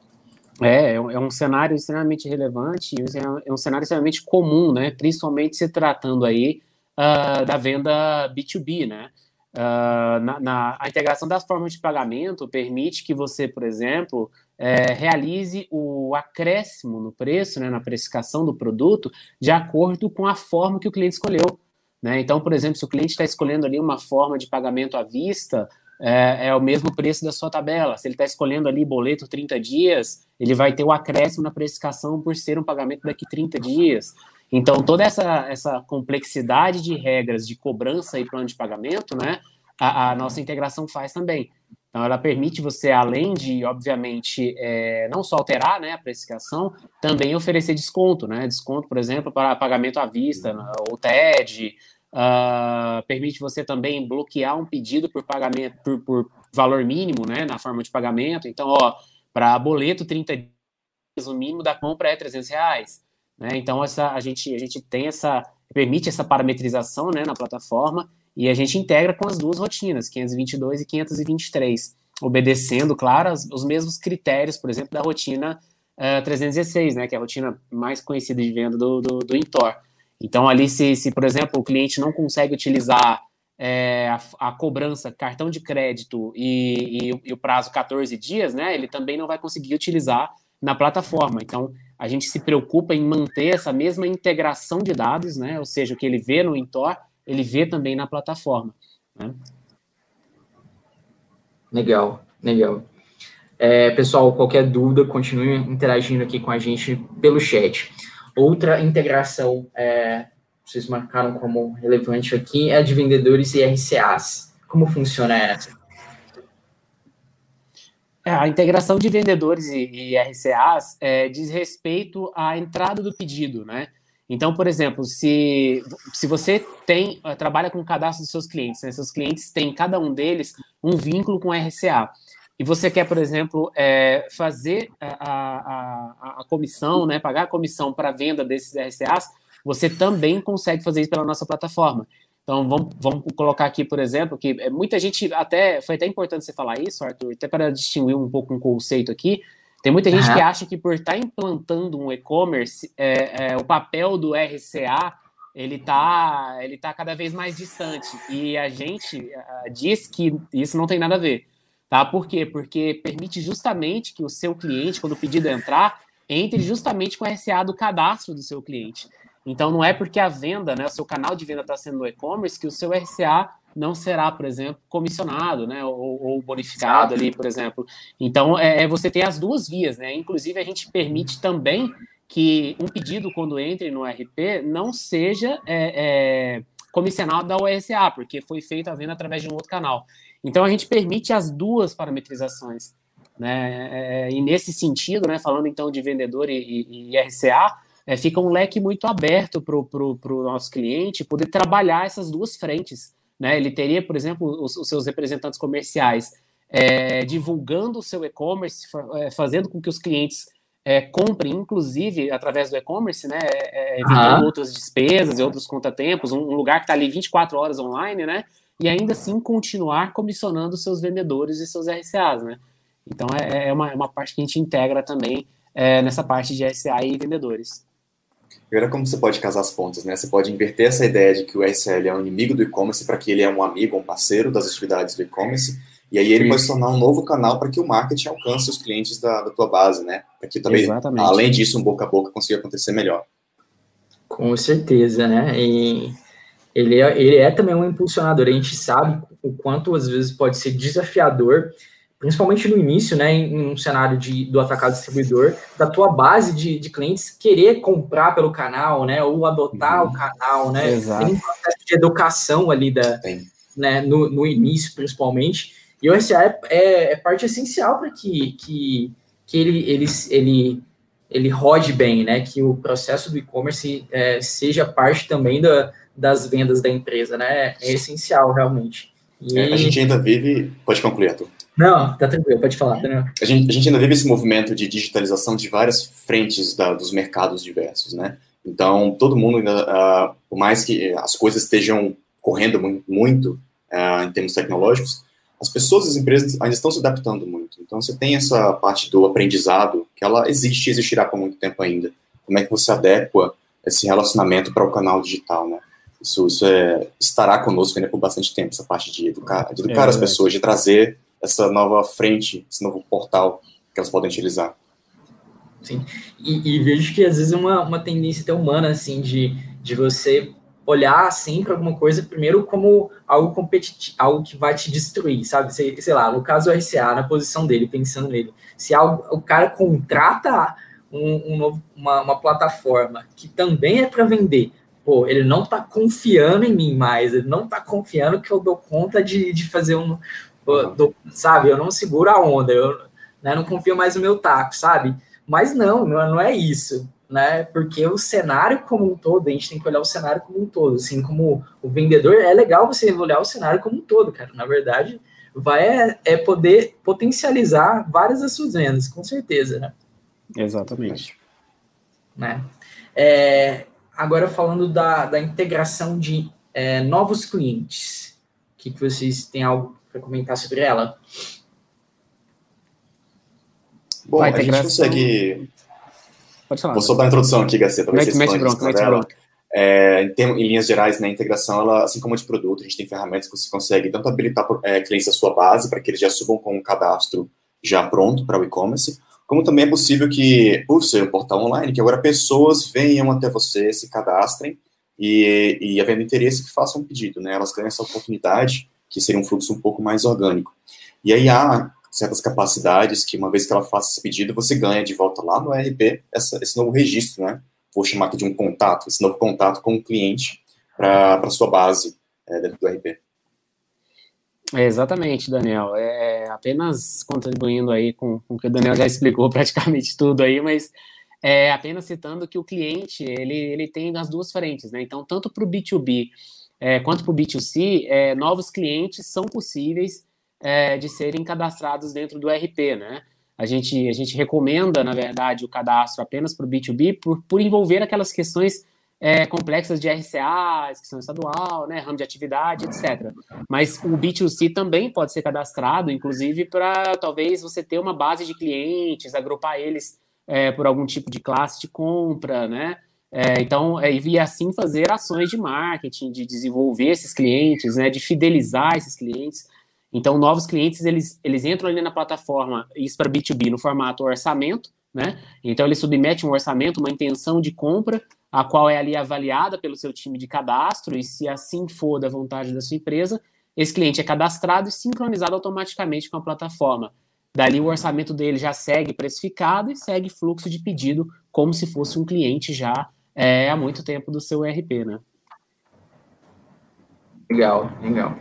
É, é um cenário extremamente relevante e é um cenário extremamente comum, né? Principalmente se tratando aí uh, da venda B2B, né? Uh, na, na, a integração das formas de pagamento permite que você, por exemplo, é, realize o acréscimo no preço, né, na precificação do produto, de acordo com a forma que o cliente escolheu. Né? Então, por exemplo, se o cliente está escolhendo ali uma forma de pagamento à vista, é, é, o mesmo preço da sua tabela. Se ele está escolhendo ali boleto 30 dias, ele vai ter o acréscimo na precificação por ser um pagamento daqui 30 dias. Então, toda essa, essa complexidade de regras de cobrança e plano de pagamento, né, a, a nossa integração faz também. Então, ela permite você, além de, obviamente, é, não só alterar né, a precificação, também oferecer desconto, né? Desconto, por exemplo, para pagamento à vista, ou TED, uh, permite você também bloquear um pedido por pagamento por, por, valor mínimo, né? Na forma de pagamento. Então, ó, para boleto 30 dias, o mínimo da compra é 300 reais. Né? Então, essa, a, gente, a gente tem essa, permite essa parametrização né, na plataforma e a gente integra com as duas rotinas, 522 e 523, obedecendo, claro, os mesmos critérios, por exemplo, da rotina uh, eh, 316, né, que é a rotina mais conhecida de venda do, do, do Intor. Então, ali, se, se, por exemplo, o cliente não consegue utilizar é, a, a, cobrança, cartão de crédito e, e, e, o prazo 14 dias, né, ele também não vai conseguir utilizar na plataforma. Então, a gente se preocupa em manter essa mesma integração de dados, né, ou seja, o que ele vê no Intor, ele vê também na plataforma. Né? Legal, legal. É, pessoal, qualquer dúvida, continue interagindo aqui com a gente pelo chat. Outra integração é, vocês marcaram como relevante aqui é a de vendedores e RCAs. Como funciona essa? É, a integração de vendedores e, e RCAs é, diz respeito à entrada do pedido, né? Então, por exemplo, se, se você tem eh, trabalha com o cadastro dos seus clientes, né? seus clientes têm cada um deles um vínculo com RCA e você quer, por exemplo, é, fazer a, a, a, comissão, né, pagar a comissão para a venda desses RCAs, você também consegue fazer isso pela nossa plataforma. Então, vamos, vamos colocar aqui, por exemplo, que é, muita gente, até foi até importante você falar isso, Arthur, até para distinguir um pouco um conceito aqui. Tem muita gente uhum. que acha que por estar tá implantando um e-commerce, é, é, o papel do RCA ele está ele tá cada vez mais distante. E a gente uh, diz que isso não tem nada a ver. Tá? Por quê? Porque permite justamente que o seu cliente, quando o pedido entrar, entre justamente com o RCA do cadastro do seu cliente. Então, não é porque a venda, né, o seu canal de venda está sendo no e-commerce, que o seu RCA não será, por exemplo, comissionado, né, ou, ou bonificado ali, por exemplo. Então, é, é, você tem as duas vias, né? Inclusive, a gente permite também que um pedido, quando entre no RP, não seja é, é, comissionado da OSA, porque foi feita a venda através de um outro canal. Então, a gente permite as duas parametrizações. Né? É, e nesse sentido, né, falando então de vendedor e, e, e RCA, é, fica um leque muito aberto para o nosso cliente poder trabalhar essas duas frentes. Né? Ele teria, por exemplo, os, os seus representantes comerciais é, divulgando o seu e-commerce, é, fazendo com que os clientes é, comprem, inclusive através do e-commerce, né, é, é, evitando uhum. outras despesas e outros contratempos, um, um lugar que está ali 24 horas online, né, e ainda assim continuar comissionando seus vendedores e seus RCAs, né. Então é, é uma, é uma parte que a gente integra também é, nessa parte de RCA e vendedores. Agora, como você pode casar as pontas, né? Você pode inverter essa ideia de que o SL é um inimigo do e-commerce para que ele é um amigo, um parceiro das atividades do e-commerce, e aí ele Sim. pode se tornar um novo canal para que o marketing alcance os clientes da, da tua base, né? Para que também, Exatamente. além disso, um boca a boca consiga acontecer melhor. Com certeza, né? E ele é, ele é também um impulsionador. A gente sabe o quanto às vezes pode ser desafiador principalmente no início, né, em um cenário de, do atacado distribuidor, da tua base de, de clientes querer comprar pelo canal, né, ou adotar uhum. o canal, né, Exato. tem um processo de educação ali da, né, no, no início, principalmente, e o SA é, é, é parte essencial para que, que, que ele, ele, ele, ele rode bem, né, que o processo do e-commerce é, seja parte também da, das vendas da empresa, né, é essencial, realmente. E... É, a gente ainda vive... Pode concluir, Arthur. Não, tá tranquilo, pode falar. Tá a, gente, a gente ainda vive esse movimento de digitalização de várias frentes da, dos mercados diversos, né? Então, todo mundo ainda, uh, por mais que as coisas estejam correndo muito, muito uh, em termos tecnológicos, as pessoas, as empresas ainda estão se adaptando muito. Então, você tem essa parte do aprendizado, que ela existe e existirá por muito tempo ainda. Como é que você adequa esse relacionamento para o canal digital, né? Isso, isso é, estará conosco ainda por bastante tempo, essa parte de educar, de educar é, as pessoas, de trazer essa nova frente, esse novo portal que elas podem utilizar. Sim, e, e vejo que às vezes é uma, uma tendência até humana, assim, de, de você olhar assim para alguma coisa primeiro como algo competitivo, algo que vai te destruir, sabe? Sei, sei lá, no caso do RCA, na posição dele, pensando nele, se algo, o cara contrata um, um novo, uma, uma plataforma que também é para vender, pô, ele não tá confiando em mim mais, ele não tá confiando que eu dou conta de, de fazer um, do, sabe? Eu não seguro a onda, eu né, não confio mais no meu taco, sabe? Mas não, não é isso, né? Porque o cenário como um todo, a gente tem que olhar o cenário como um todo, assim como o vendedor, é legal você olhar o cenário como um todo, cara. Na verdade, vai é, é poder potencializar várias das suas vendas, com certeza, né? Exatamente. Né? É, agora falando da, da integração de é, novos clientes, o que, que vocês têm algo para comentar sobre ela? Bom, Vai, a gente consegue. Pode falar. Vou soltar a introdução aqui, Gaceta. Mete, mete bronca, mete bronca. é, em, termos, em, linhas gerais, na né, integração, ela, assim como de produto, a gente tem ferramentas que você consegue tanto habilitar é, clientes da sua base, para que eles já subam com um cadastro já pronto para o e-commerce, como também é possível que, por ser um portal online, que agora pessoas venham até você, se cadastrem e, e havendo interesse, que façam um pedido, né? Elas ganham essa oportunidade, que seria um fluxo um pouco mais orgânico. E aí há certas capacidades que, uma vez que ela faça esse pedido, você ganha de volta lá no RP essa, esse novo registro, né? vou chamar aqui de um contato, esse novo contato com o cliente para a sua base é, dentro do RP. É, exatamente, Daniel. É, é apenas contribuindo aí com, com o que o Daniel já [laughs] explicou praticamente tudo aí, mas é apenas citando que o cliente ele, ele tem as duas frentes, né? Então, tanto para o B2B é, quanto para o B2C, é, novos clientes são possíveis é, de serem cadastrados dentro do RP, né? A gente, a gente recomenda, na verdade, o cadastro apenas para o B2B por, por envolver aquelas questões é, complexas de RCA, inscrição estadual, né, ramo de atividade, etc. Mas o B2C também pode ser cadastrado, inclusive para talvez você ter uma base de clientes, agrupar eles é, por algum tipo de classe de compra, né? É, então, é, e assim fazer ações de marketing, de desenvolver esses clientes, né, de fidelizar esses clientes. Então, novos clientes, eles, eles entram ali na plataforma, isso para B2B, no formato orçamento, né? Então, ele submete um orçamento, uma intenção de compra, a qual é ali avaliada pelo seu time de cadastro, e se assim for da vontade da sua empresa, esse cliente é cadastrado e sincronizado automaticamente com a plataforma. Dali, o orçamento dele já segue precificado e segue fluxo de pedido, como se fosse um cliente já é, há muito tempo do seu ERP, né? Legal, legal.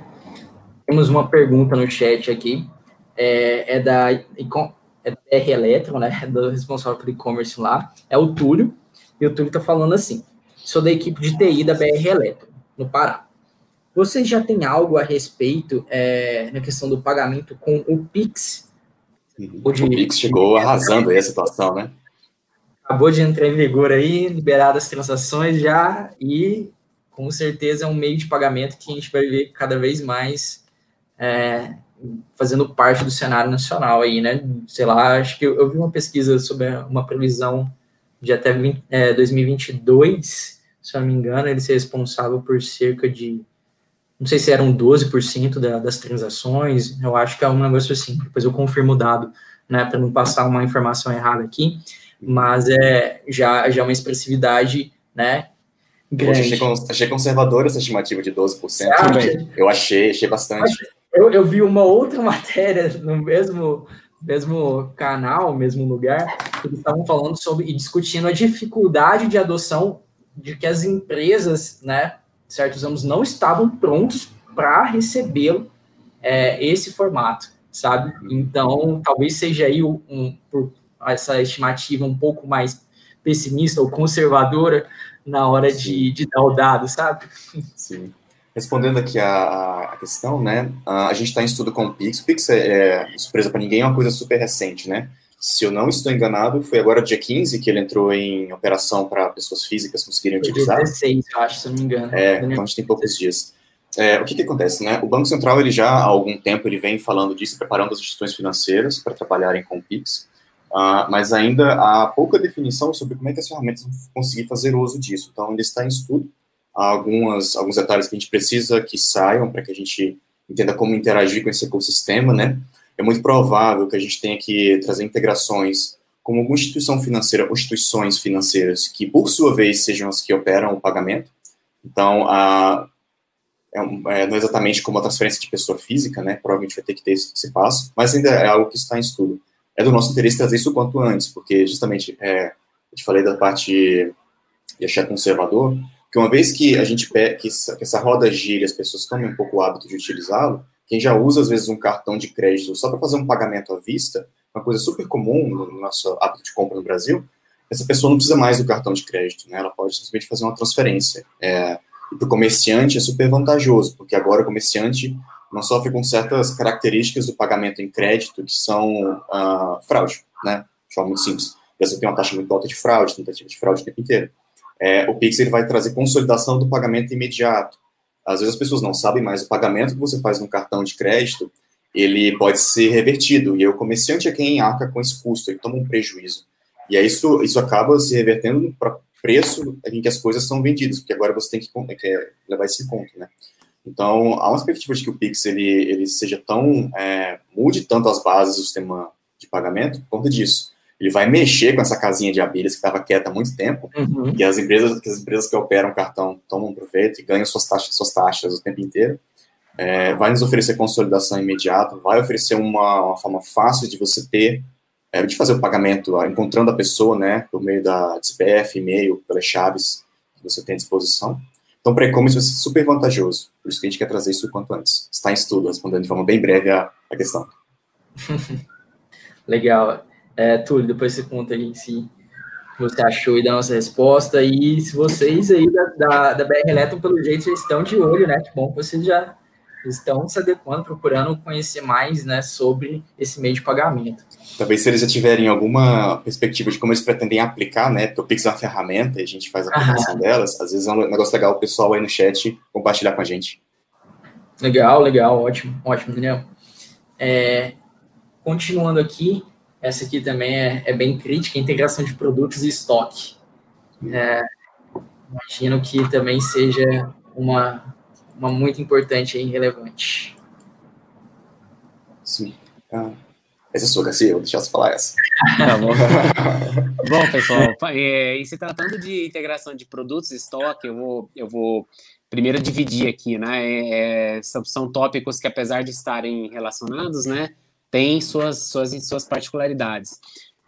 Temos uma pergunta no chat aqui, é, é da, é BR Eletro, né, do responsável pelo e-commerce lá, é o Túlio, e o Túlio está falando assim, sou da equipe de TI da BR Eletro, no Pará. Vocês já têm algo a respeito é, na questão do pagamento com o Pix? Uhum. O, Pix chegou arrasando aí a situação, né? Acabou de entrar em vigor aí, liberadas as transações já, e com certeza é um meio de pagamento que a gente vai ver cada vez mais é, fazendo parte do cenário nacional aí, né? Sei lá, acho que eu, eu vi uma pesquisa sobre uma previsão de até 20, é, 2022, se eu não me engano, ele ser responsável por cerca de, não sei se eram 12% da, das transações, eu acho que é um negócio assim, depois eu confirmo o dado, né, para não passar uma informação errada aqui, mas é já, já é uma expressividade, né, grande. Poxa, achei, achei conservadora essa estimativa de 12%. Eu achei, achei bastante. Eu, eu vi uma outra [laughs] matéria no mesmo, mesmo canal, mesmo lugar, eles estavam falando sobre e discutindo a dificuldade de adoção de que as empresas, né, certos anos não estavam prontos para recebê-lo é, esse formato, sabe? Então, talvez seja aí um, um, por essa estimativa um pouco mais pessimista ou conservadora na hora de, de dar o dado, sabe? Sim. Respondendo aqui a, a questão, né? A gente está em estudo com o Pix. O Pix é, é surpresa para ninguém, é uma coisa super recente, né? Se eu não estou enganado, foi agora dia 15 que ele entrou em operação para pessoas físicas conseguirem foi utilizar. Dia 16, eu acho, se eu não me engano. É, então a gente tem poucos dias. É, o que, que acontece, né? O Banco Central, ele já há algum tempo, ele vem falando disso, preparando as instituições financeiras para trabalharem com o Pix, uh, mas ainda há pouca definição sobre como é que as ferramentas vão conseguir fazer uso disso. Então, ainda está em estudo algumas, alguns detalhes que a gente precisa que saiam para que a gente entenda como interagir com esse ecossistema, né? É muito provável que a gente tenha que trazer integrações com alguma instituição financeira, ou instituições financeiras que, por sua vez, sejam as que operam o pagamento. Então, a, é, é, não exatamente como a transferência de pessoa física, né? Provavelmente vai ter que ter esse, esse, passo, mas ainda é algo que está em estudo. É do nosso interesse trazer isso o quanto antes, porque justamente, é, eu te falei da parte de achar conservador, porque uma vez que a gente que essa, que essa roda gira as pessoas tomem um pouco o hábito de utilizá-lo, quem já usa às vezes um cartão de crédito só para fazer um pagamento à vista, uma coisa super comum no nosso hábito de compra no Brasil, essa pessoa não precisa mais do cartão de crédito, né? Ela pode simplesmente fazer uma transferência. É, e para o comerciante é super vantajoso, porque agora o comerciante não sofre com certas características do pagamento em crédito que são uh, fraude, né? De forma muito simples. Você tem uma taxa muito alta de fraude, tentativa de fraude o tempo inteiro é, o Pix ele vai trazer consolidação do pagamento imediato. Às vezes as pessoas não sabem, mas o pagamento que você faz no cartão de crédito, ele pode ser revertido, e o comerciante é quem arca com esse custo, ele toma um prejuízo. E aí isso, isso acaba se revertendo preço em que as coisas são vendidas, porque agora você tem que, levar esse ponto, né? Então, há uma expectativa de que o Pix ele, ele seja tão, é, mude tanto as bases do sistema de pagamento por conta disso. Ele vai mexer com essa casinha de abelhas que estava quieta há muito tempo, uhum. e as empresas, as empresas que operam cartão tomam proveito e ganham suas taxas, suas taxas o tempo inteiro. É, vai nos oferecer consolidação imediata, vai oferecer uma, uma forma fácil de você ter, é, de fazer o pagamento encontrando a pessoa, né, por meio da CPF, e-mail, pelas chaves que você tem à disposição. Então, para e-commerce vai ser super vantajoso. Por isso que a gente quer trazer isso o quanto antes. Está em estudo, respondendo de forma bem breve a, a questão. [laughs] Legal. É, Túlio, depois você conta aí se você achou e dá a nossa resposta. E se vocês aí da, da, da BR Eletron, pelo jeito, já estão de olho, né? Que bom que vocês já estão se adequando, procurando conhecer mais né, sobre esse meio de pagamento. Talvez se eles já tiverem alguma perspectiva de como eles pretendem aplicar, né? Porque o Pix é uma ferramenta e a gente faz a aplicação Aham. delas, às vezes é um negócio legal o pessoal aí no chat compartilhar com a gente. Legal, legal, ótimo, ótimo, Daniel. É, continuando aqui, essa aqui também é, é, bem crítica, integração de produtos e estoque. É, imagino que também seja uma, uma muito importante e relevante. Sim. Ah, essa é sua, Garcia, vou deixar você falar essa. [laughs] Tá bom. [laughs] bom, pessoal, é, e se tratando de integração de produtos e estoque, eu vou, eu vou primeiro dividir aqui, né? É, é são tópicos que, apesar de estarem relacionados, né, têm suas, suas, suas particularidades.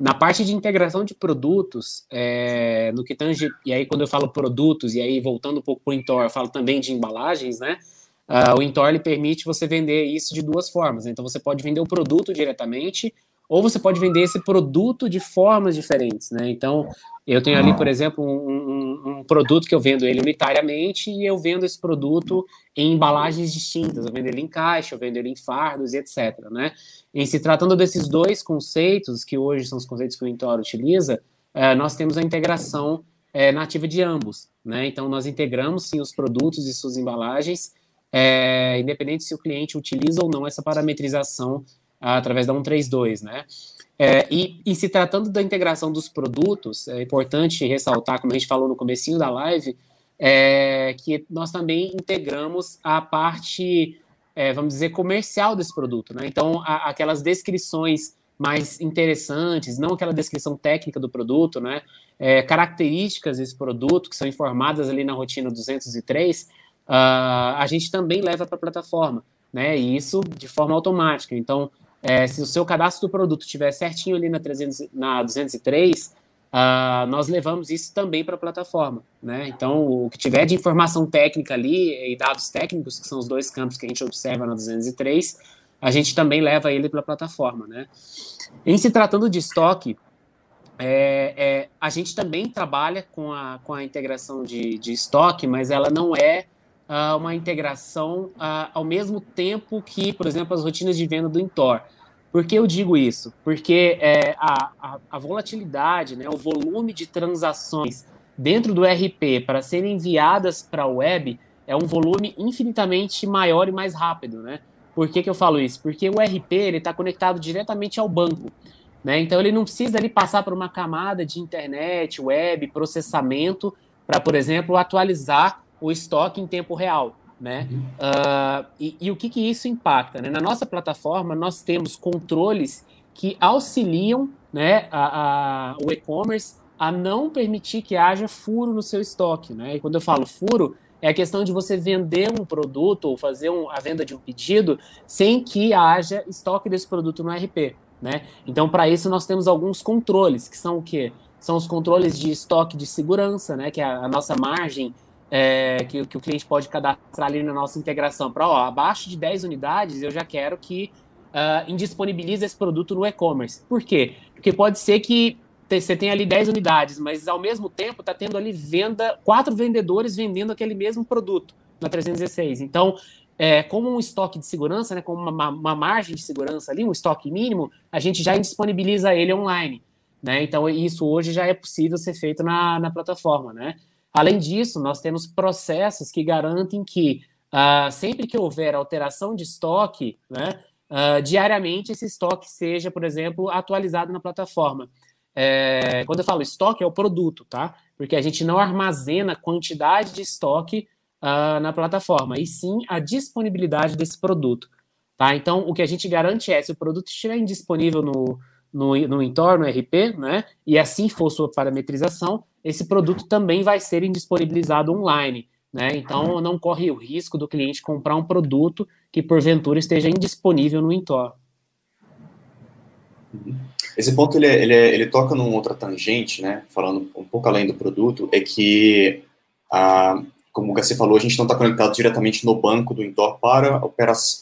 Na parte de integração de produtos, é, no que tange, e aí quando eu falo produtos, e aí voltando um pouco para o Intor, eu falo também de embalagens, né? Uh, o Intor permite você vender isso de duas formas. Então você pode vender o produto diretamente, ou você pode vender esse produto de formas diferentes, né? Então eu tenho ali, por exemplo, um, produto que eu vendo ele unitariamente e eu vendo esse produto em embalagens distintas. Eu vendo ele em caixa, eu vendo ele em fardos e etc. Né? Em se tratando desses dois conceitos, que hoje são os conceitos que o Intor utiliza, é, nós temos a integração é, nativa de ambos. Né? Então, nós integramos sim os produtos e suas embalagens, é, independente se o cliente utiliza ou não essa parametrização através da 132, né? É, e, e, se tratando da integração dos produtos, é importante ressaltar, como a gente falou no comecinho da live, é, que nós também integramos a parte, é, vamos dizer, comercial desse produto. Né? Então, a, aquelas descrições mais interessantes, não aquela descrição técnica do produto, né? É, características desse produto que são informadas ali na rotina 203, uh, ah, a gente também leva para a plataforma, né? E isso de forma automática. Então, é, se o seu cadastro do produto estiver certinho ali na, 300, na 203, uh, ah, nós levamos isso também para a plataforma. Né? Então, o que tiver de informação técnica ali e dados técnicos, que são os dois campos que a gente observa na 203, a gente também leva ele para a plataforma. Né? Em se tratando de estoque, é, é, a gente também trabalha com a, com a integração de, de estoque, mas ela não é uh, uma integração uh, ao mesmo tempo que, por exemplo, as rotinas de venda do Intor. Por que eu digo isso? Porque é, a, a, a, volatilidade, né, o volume de transações dentro do RP para serem enviadas para a web é um volume infinitamente maior e mais rápido, né? Por que, que eu falo isso? Porque o RP está conectado diretamente ao banco. Né? Então ele não precisa ali passar por uma camada de internet, web, processamento para, por exemplo, atualizar o estoque em tempo real. Né? Uh, e, e, o que, que isso impacta? Né? Na nossa plataforma, nós temos controles que auxiliam né, a, a, o e-commerce a não permitir que haja furo no seu estoque. Né? E quando eu falo furo, é a questão de você vender um produto ou fazer um, a venda de um pedido sem que haja estoque desse produto no RP. Né? Então, para isso, nós temos alguns controles, que são o quê? São os controles de estoque de segurança, né? que é a, a nossa margem é, que, que, o cliente pode cadastrar ali na nossa integração para, abaixo de 10 unidades, eu já quero que uh, indisponibilize esse produto no e-commerce. Por quê? Porque pode ser que você tenha ali 10 unidades, mas ao mesmo tempo está tendo ali venda, quatro vendedores vendendo aquele mesmo produto na 316. Então, é, como um estoque de segurança, né, como uma, uma, margem de segurança ali, um estoque mínimo, a gente já indisponibiliza ele online. Né? Então, isso hoje já é possível ser feito na, na plataforma. Né? Além disso, nós temos processos que garantem que, uh, sempre que houver alteração de estoque, né, uh, diariamente esse estoque seja, por exemplo, atualizado na plataforma. é, quando eu falo estoque, é o produto, tá? Porque a gente não armazena quantidade de estoque uh, na plataforma, e sim a disponibilidade desse produto. Tá? Então, o que a gente garante é, se o produto estiver indisponível no, no, no entorno RP, né, e assim for sua parametrização, esse produto também vai ser indisponibilizado online. Né? Então, não corre o risco do cliente comprar um produto que, porventura, esteja indisponível no entorno. Esse ponto ele, ele, ele toca numa outra tangente, né? falando um pouco além do produto, é que como o falou, a gente não está conectado diretamente no banco do Intor para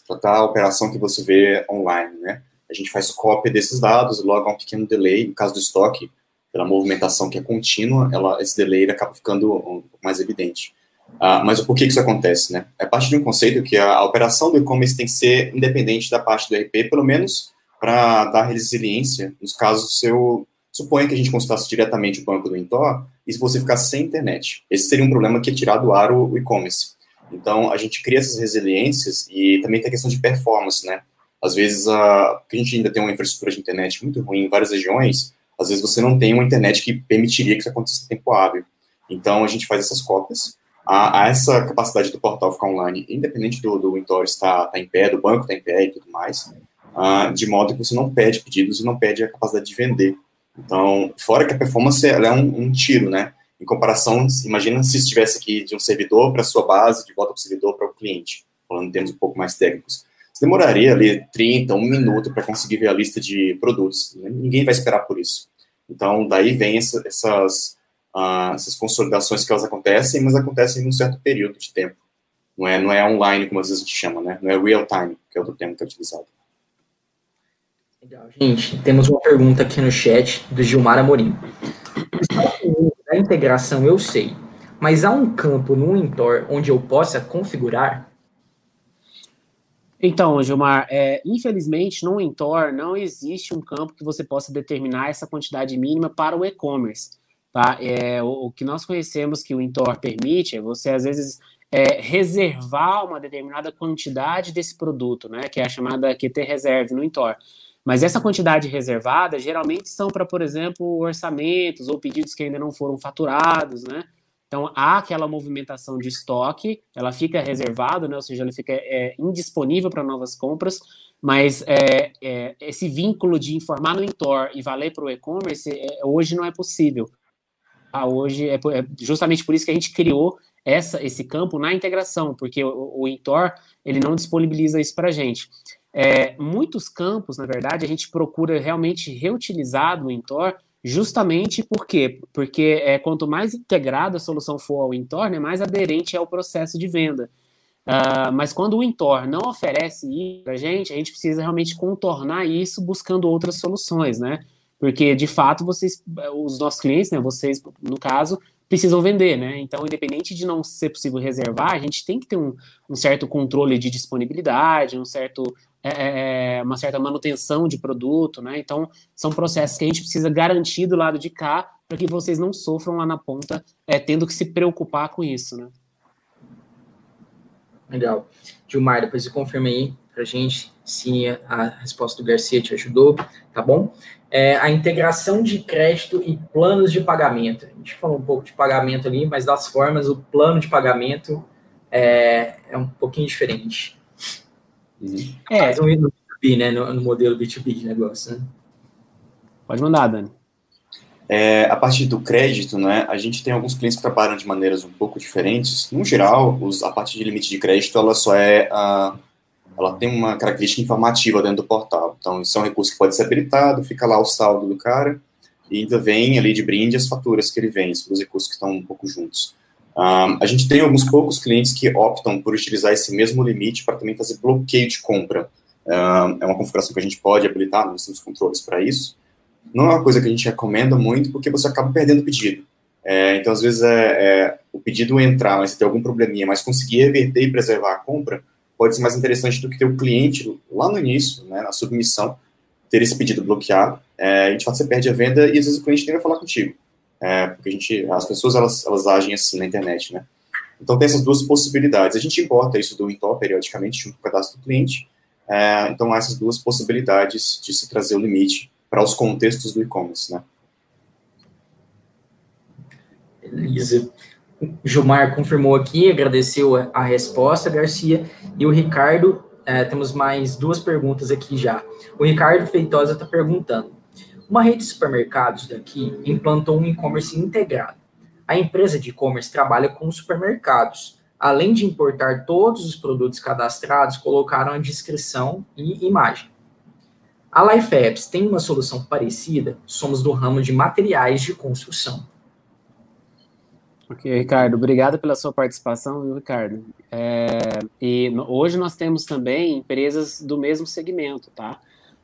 tratar a operação que você vê online, né? A gente faz cópia desses dados, logo há um pequeno delay, no caso do estoque, pela movimentação que é contínua, ela, esse delay acaba ficando um pouco mais evidente. Uh, mas por que isso acontece, né? É parte de um conceito que a, a operação do e-commerce tem que ser independente da parte do RP, pelo menos para dar resiliência nos casos do seu Suponha que a gente consultasse diretamente o banco do Intor e se você ficasse sem internet. Esse seria um problema que é tirar do ar o e-commerce. Então, a gente cria essas resiliências e também tem a questão de performance, né? Às vezes, a, a gente ainda tem uma infraestrutura de internet muito ruim em várias regiões, às vezes você não tem uma internet que permitiria que isso acontecesse em tempo hábil. Então, a gente faz essas cópias. A essa capacidade do portal ficar online, independente do, do Intor estar tá em pé, do banco estar tá em pé e tudo mais, uh, de modo que você não perde pedidos e não perde a capacidade de vender. Então, fora que a performance é um, um tiro, né? Em comparação, imagina se estivesse aqui de um servidor para sua base, de volta para o servidor para o cliente, falando em termos um pouco mais técnicos. Você demoraria ali 30, um minuto para conseguir ver a lista de produtos. Ninguém vai esperar por isso. Então, daí vem essa, essas, uh, essas consolidações que elas acontecem, mas acontecem em um certo período de tempo. Não é, não é online, como às vezes a gente chama, né? Não é real time, que é outro termo que é utilizado. Legal, gente. Temos uma pergunta aqui no chat do Gilmar Amorim. Da integração eu sei, mas há um campo no Intor onde eu possa configurar? Então, Gilmar, é, infelizmente no Intor não existe um campo que você possa determinar essa quantidade mínima para o e-commerce. Tá? É, o, o, que nós conhecemos que o Intor permite é você, às vezes, é, reservar uma determinada quantidade desse produto, né, que é a chamada QT Reserve no Intor. Mas essa quantidade reservada geralmente são para, por exemplo, orçamentos ou pedidos que ainda não foram faturados, né? Então há aquela movimentação de estoque, ela fica reservada, né? Ou seja, ela fica é, indisponível para novas compras, mas é, é, esse vínculo de informar no Intor e valer para o e-commerce é, hoje não é possível. Ah, hoje é, é, justamente por isso que a gente criou essa, esse campo na integração, porque o, o Intor ele não disponibiliza isso para a gente. É, muitos campos, na verdade, a gente procura realmente reutilizar no Intor, justamente por quê? Porque é, quanto mais integrada a solução for ao Intor, né, mais aderente é o processo de venda. Uh, mas quando o Intor não oferece isso para a gente, a gente precisa realmente contornar isso buscando outras soluções, né? Porque, de fato, vocês, os nossos clientes, né, vocês, no caso, precisam vender, né? Então, independente de não ser possível reservar, a gente tem que ter um, um certo controle de disponibilidade, um certo é, é, é, uma certa manutenção de produto, né? Então, são processos que a gente precisa garantir do lado de cá para que vocês não sofram lá na ponta, é, tendo que se preocupar com isso, né? Legal. Gilmar, depois você confirma aí para a gente se a resposta do Garcia te ajudou, tá bom? É, a integração de crédito e planos de pagamento. A gente falou um pouco de pagamento ali, mas das formas, o plano de pagamento é, é um pouquinho diferente. É. Faz um no B2B, né? No, no, modelo B2B de negócio, né? Pode mandar, Dani. É, a partir do crédito, né, a gente tem alguns clientes que trabalham de maneiras um pouco diferentes. No geral, os, a partir de limite de crédito, ela só é, uh, ela tem uma característica informativa dentro do portal. Então, isso é um recurso que pode ser habilitado, fica lá o saldo do cara, e ainda vem ali de brinde as faturas que ele vem, os recursos que estão um pouco juntos. A gente tem alguns poucos clientes que optam por utilizar esse mesmo limite para também fazer bloqueio de compra. É uma configuração que a gente pode habilitar, nós temos controles para isso. Não é uma coisa que a gente recomenda muito, porque você acaba perdendo o pedido. É, então, às vezes, é, é, o pedido entrar, mas tem algum probleminha, mas conseguir reverter e preservar a compra pode ser mais interessante do que ter o cliente lá no início, né, na submissão, ter esse pedido bloqueado. É, de fato, você perde a venda e às vezes o cliente nem vai falar contigo é, porque a gente, as pessoas elas, elas agem assim na internet, né? Então tem essas duas possibilidades. A gente importa isso do Intel periodicamente junto com o cadastro do cliente. É, então há essas duas possibilidades de se trazer o limite para os contextos do e-commerce, né? Beleza. O Gilmar confirmou aqui, agradeceu a resposta, Garcia. E o Ricardo, é, temos mais duas perguntas aqui já. O Ricardo Feitosa está perguntando: uma rede de supermercados daqui implantou um e-commerce integrado. A empresa de e-commerce trabalha com supermercados. Além de importar todos os produtos cadastrados, colocaram a descrição e imagem. A Life Apps tem uma solução parecida? Somos do ramo de materiais de construção. Ok, Ricardo, obrigado pela sua participação, Ricardo? É, e hoje nós temos também empresas do mesmo segmento, tá?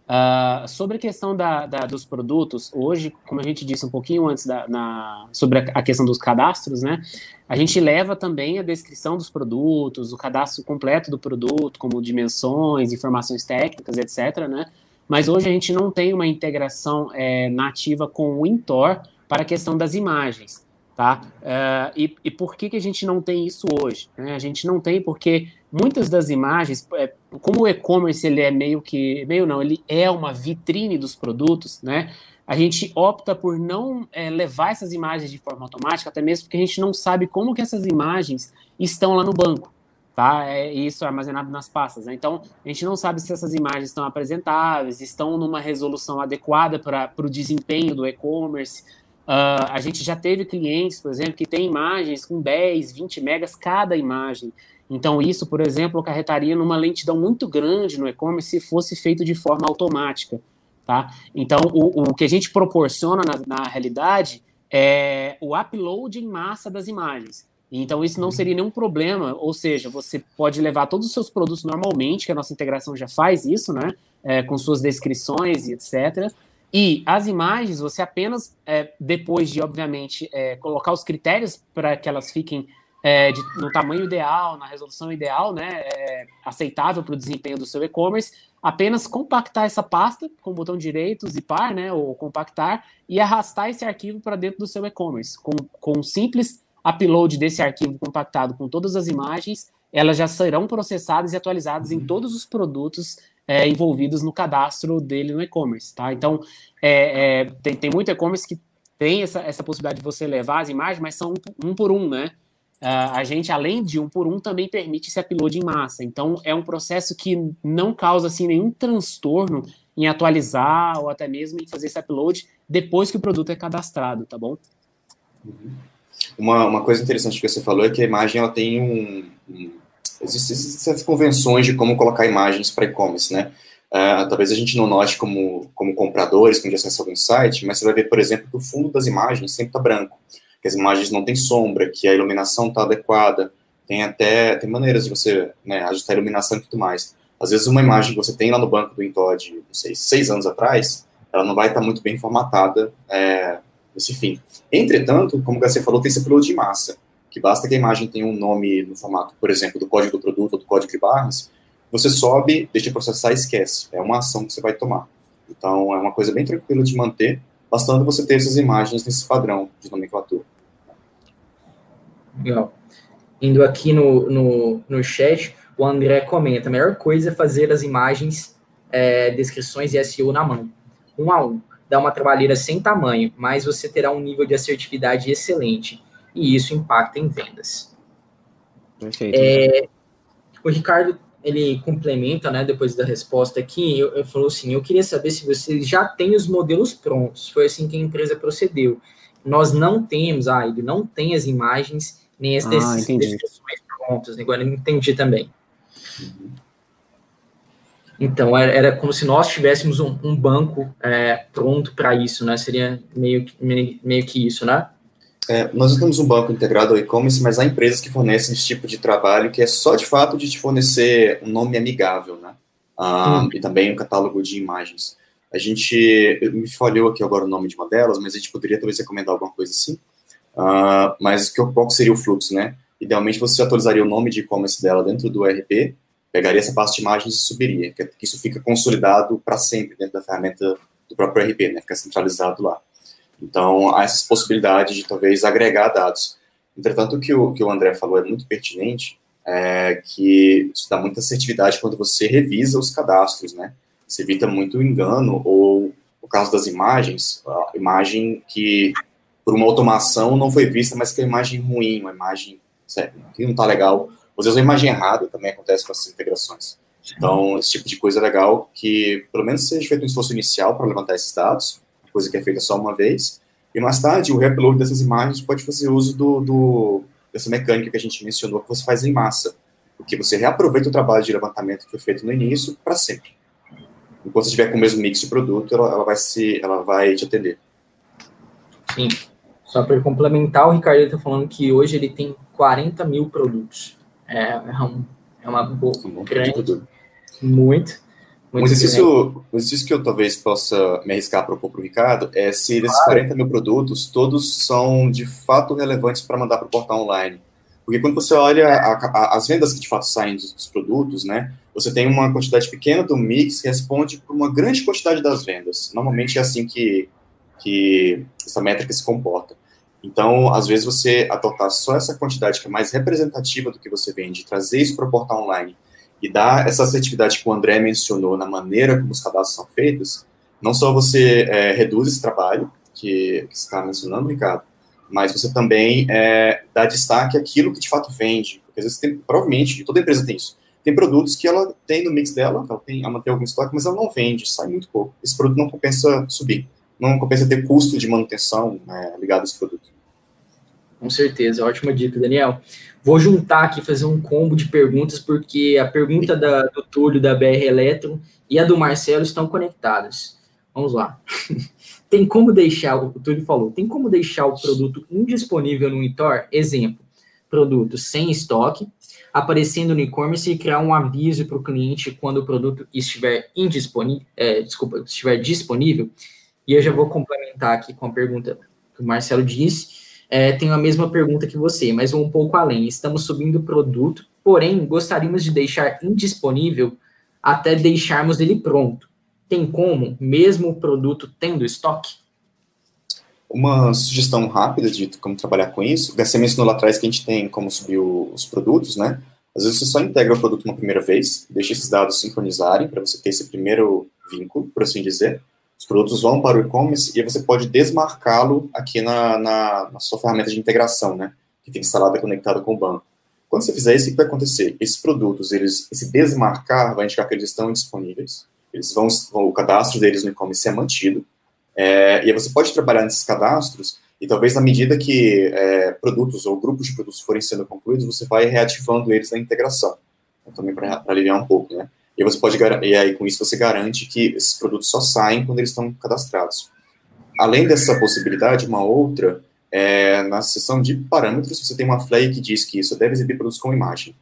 Uh, sobre a questão da, da, dos produtos, hoje, como a gente disse um pouquinho antes da, na, sobre a, a, questão dos cadastros, né? A gente leva também a descrição dos produtos, o cadastro completo do produto, como dimensões, informações técnicas, etc., né? Mas hoje a gente não tem uma integração é, nativa com o Intor para a questão das imagens. Tá? Uh, e, e, por que, que a gente não tem isso hoje? Né? A gente não tem porque muitas das imagens, é, como o e-commerce ele é meio que, meio não, ele é uma vitrine dos produtos, né? A gente opta por não é, levar essas imagens de forma automática, até mesmo porque a gente não sabe como que essas imagens estão lá no banco, tá? É isso é armazenado nas pastas, né? Então a gente não sabe se essas imagens estão apresentáveis, estão numa resolução adequada para o desempenho do e-commerce. Uh, a gente já teve clientes, por exemplo, que tem imagens com 10, 20 megas cada imagem. Então, isso, por exemplo, acarretaria numa lentidão muito grande no e-commerce se fosse feito de forma automática. Tá? Então, o, o que a gente proporciona na, na realidade é o upload em massa das imagens. Então, isso não seria nenhum problema, ou seja, você pode levar todos os seus produtos normalmente, que a nossa integração já faz isso, né? É, com suas descrições e etc. E as imagens, você apenas, é, depois de, obviamente, é, colocar os critérios para que elas fiquem é, de, no tamanho ideal, na resolução ideal, né, é, aceitável para o desempenho do seu e-commerce, apenas compactar essa pasta com o botão direito, zipar, né, ou compactar, e arrastar esse arquivo para dentro do seu e-commerce. Com, com um simples upload desse arquivo compactado com todas as imagens, elas já serão processadas e atualizadas em todos os produtos é, envolvidos no cadastro dele no e-commerce, tá? Então, é, é, tem, tem muito e-commerce que tem essa, essa possibilidade de você levar as imagens, mas são um, um por um, né? Uh, a gente, além de um por um, também permite esse upload em massa. Então, é um processo que não causa assim, nenhum transtorno em atualizar ou até mesmo em fazer esse upload depois que o produto é cadastrado, tá bom? Uma, uma coisa interessante que você falou é que a imagem ela tem um, um existem certas convenções de como colocar imagens para e-commerce, né? Uh, talvez a gente não note como, como compradores, quando acessa algum site, mas você vai ver, por exemplo, que o fundo das imagens sempre está branco, que as imagens não têm sombra, que a iluminação está adequada, tem até tem maneiras de você né, ajustar a iluminação e tudo mais. Às vezes uma imagem que você tem lá no banco do Intod, não sei, seis anos atrás, ela não vai estar tá muito bem formatada é, nesse fim. Entretanto, como você falou, tem esse upload de massa que basta que a imagem tenha um nome no formato, por exemplo, do código do produto ou do código de barras, você sobe, deixa de processar e esquece. É uma ação que você vai tomar. Então, é uma coisa bem tranquila de manter, bastando você ter essas imagens nesse padrão de nomenclatura. Legal. Indo aqui no, no, no chat, o André comenta: a melhor coisa é fazer as imagens, é, descrições e SEO na mão, um a um. Dá uma trabalheira sem tamanho, mas você terá um nível de assertividade excelente e isso impacta em vendas. Perfeito. É, o Ricardo ele complementa, né, depois da resposta aqui, eu, eu falou assim, eu queria saber se você já tem os modelos prontos, foi assim que a empresa procedeu. Nós não temos, ah, ele não tem as imagens, nem as ah, descrições prontas, agora eu entendi também. Então, era, era, como se nós tivéssemos um, um banco é, pronto para isso, né, seria meio, meio, meio que isso, né? É, nós temos um banco integrado ao e-commerce, mas há empresas que fornecem esse tipo de trabalho que é só de fato de te fornecer um nome amigável, né? Ah, hum. E também um catálogo de imagens. A gente, me falhou aqui agora o nome de uma delas, mas a gente poderia talvez recomendar alguma coisa assim. Ah, mas que, qual seria o fluxo, né? Idealmente você atualizaria o nome de e-commerce dela dentro do ERP, pegaria essa pasta de imagens e subiria, que isso fica consolidado para sempre dentro da ferramenta do próprio ERP, né? Fica centralizado lá. Então, há essas possibilidades de talvez agregar dados. Entretanto, o que o, que o André falou é muito pertinente, é que isso dá muita assertividade quando você revisa os cadastros, né? Você evita muito engano, ou, no caso das imagens, a imagem que por uma automação não foi vista, mas que é uma imagem ruim, uma imagem que não está legal. Às vezes uma imagem errada também acontece com essas integrações. Então, esse tipo de coisa é legal que, pelo menos, seja feito um esforço inicial para levantar esses dados, coisa que é feita só uma vez, e mais tarde o reupload dessas imagens pode fazer uso do, do, dessa mecânica que a gente mencionou, que você faz em massa, porque você reaproveita o trabalho de levantamento que foi feito no início para sempre. Enquanto você estiver com o mesmo mix de produto, ela, ela, vai, se, ela vai te atender. Sim. Só para complementar, o Ricardo está falando que hoje ele tem 40 mil produtos. É, é, um, é uma boa, um grande, muito. Um exercício, um exercício que eu talvez possa me arriscar a propor para o Ricardo é se desses claro. 40 mil produtos, todos são de fato relevantes para mandar para o portal online. Porque quando você olha a, a, as vendas que de fato saem dos, dos, produtos, né, você tem uma quantidade pequena do mix que responde por uma grande quantidade das vendas. Normalmente é assim que, que essa métrica se comporta. Então, às vezes, você adotar só essa quantidade que é mais representativa do que você vende, trazer isso para o portal online e dar essa assertividade que o André mencionou na maneira como os cadastros são feitos, não só você é, reduz esse trabalho que, que você está mencionando, Ricardo, mas você também é, dá destaque àquilo que de fato vende. Porque às vezes tem, provavelmente, toda empresa tem isso. Tem produtos que ela tem no mix dela, ela, tem, ela mantém algum estoque, mas ela não vende, sai muito pouco. Esse produto não compensa subir, não compensa ter custo de manutenção né, ligado a esse produto. Com certeza, ótima dica, Daniel. Vou juntar aqui, fazer um combo de perguntas, porque a pergunta da, do Túlio, da BR Eletro, e a do Marcelo estão conectadas. Vamos lá. [laughs] tem como deixar, o Túlio falou, tem como deixar o produto indisponível no Itor? Exemplo, produto sem estoque, aparecendo no e-commerce e criar um aviso para o cliente quando o produto estiver indisponível, é, desculpa, estiver disponível. E eu já vou complementar aqui com a pergunta que o Marcelo disse é, tenho a mesma pergunta que você, mas um pouco além. Estamos subindo o produto, porém gostaríamos de deixar indisponível até deixarmos ele pronto. Tem como, mesmo o produto tendo estoque? Uma sugestão rápida de como trabalhar com isso, você mencionou lá atrás que a gente tem como subir os produtos, né? Às vezes você só integra o produto uma primeira vez, deixa esses dados sincronizarem para você ter esse primeiro vínculo, por assim dizer, os produtos vão para o e-commerce e você pode desmarcá-lo aqui na, na, na, sua ferramenta de integração, né? Que fica instalada e conectada com o banco. Quando você fizer isso, o que vai acontecer? Esses produtos, eles, esse desmarcar vai indicar que eles estão disponíveis, eles vão o cadastro deles no e-commerce é mantido, é, e aí você pode trabalhar nesses cadastros e talvez na medida que é, produtos ou grupos de produtos forem sendo concluídos, você vai reativando eles na integração. Então, também para aliviar um pouco, né? E você pode e aí com isso você garante que esses produtos só saem quando eles estão cadastrados. Além dessa possibilidade, uma outra é na seção de parâmetros você tem uma flag que diz que isso deve exibir produtos com imagem.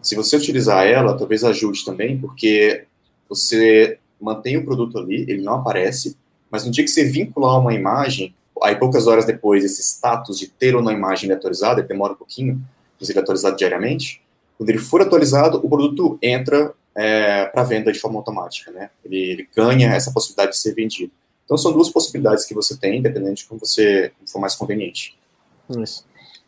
Se você utilizar ela, talvez ajude também, porque você mantém o produto ali, ele não aparece, mas no dia que você vincular uma imagem, aí poucas horas depois esse status de ter ou não imagem atualizado, ele demora um pouquinho, inclusive atualizado diariamente, quando ele for atualizado, o produto entra é, para venda de forma automática, né? Ele, ele, ganha essa possibilidade de ser vendido. Então são duas possibilidades que você tem, dependendo de como você for mais conveniente. Isso.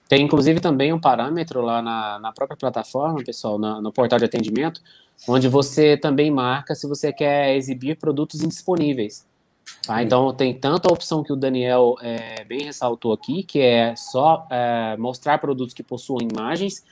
Tem inclusive também um parâmetro lá na, na própria plataforma, pessoal, na, no portal de atendimento, onde você também marca se você quer exibir produtos indisponíveis. Tá? Então tem tanto a opção que o Daniel é, bem ressaltou aqui, que é só é, mostrar produtos que possuam imagens,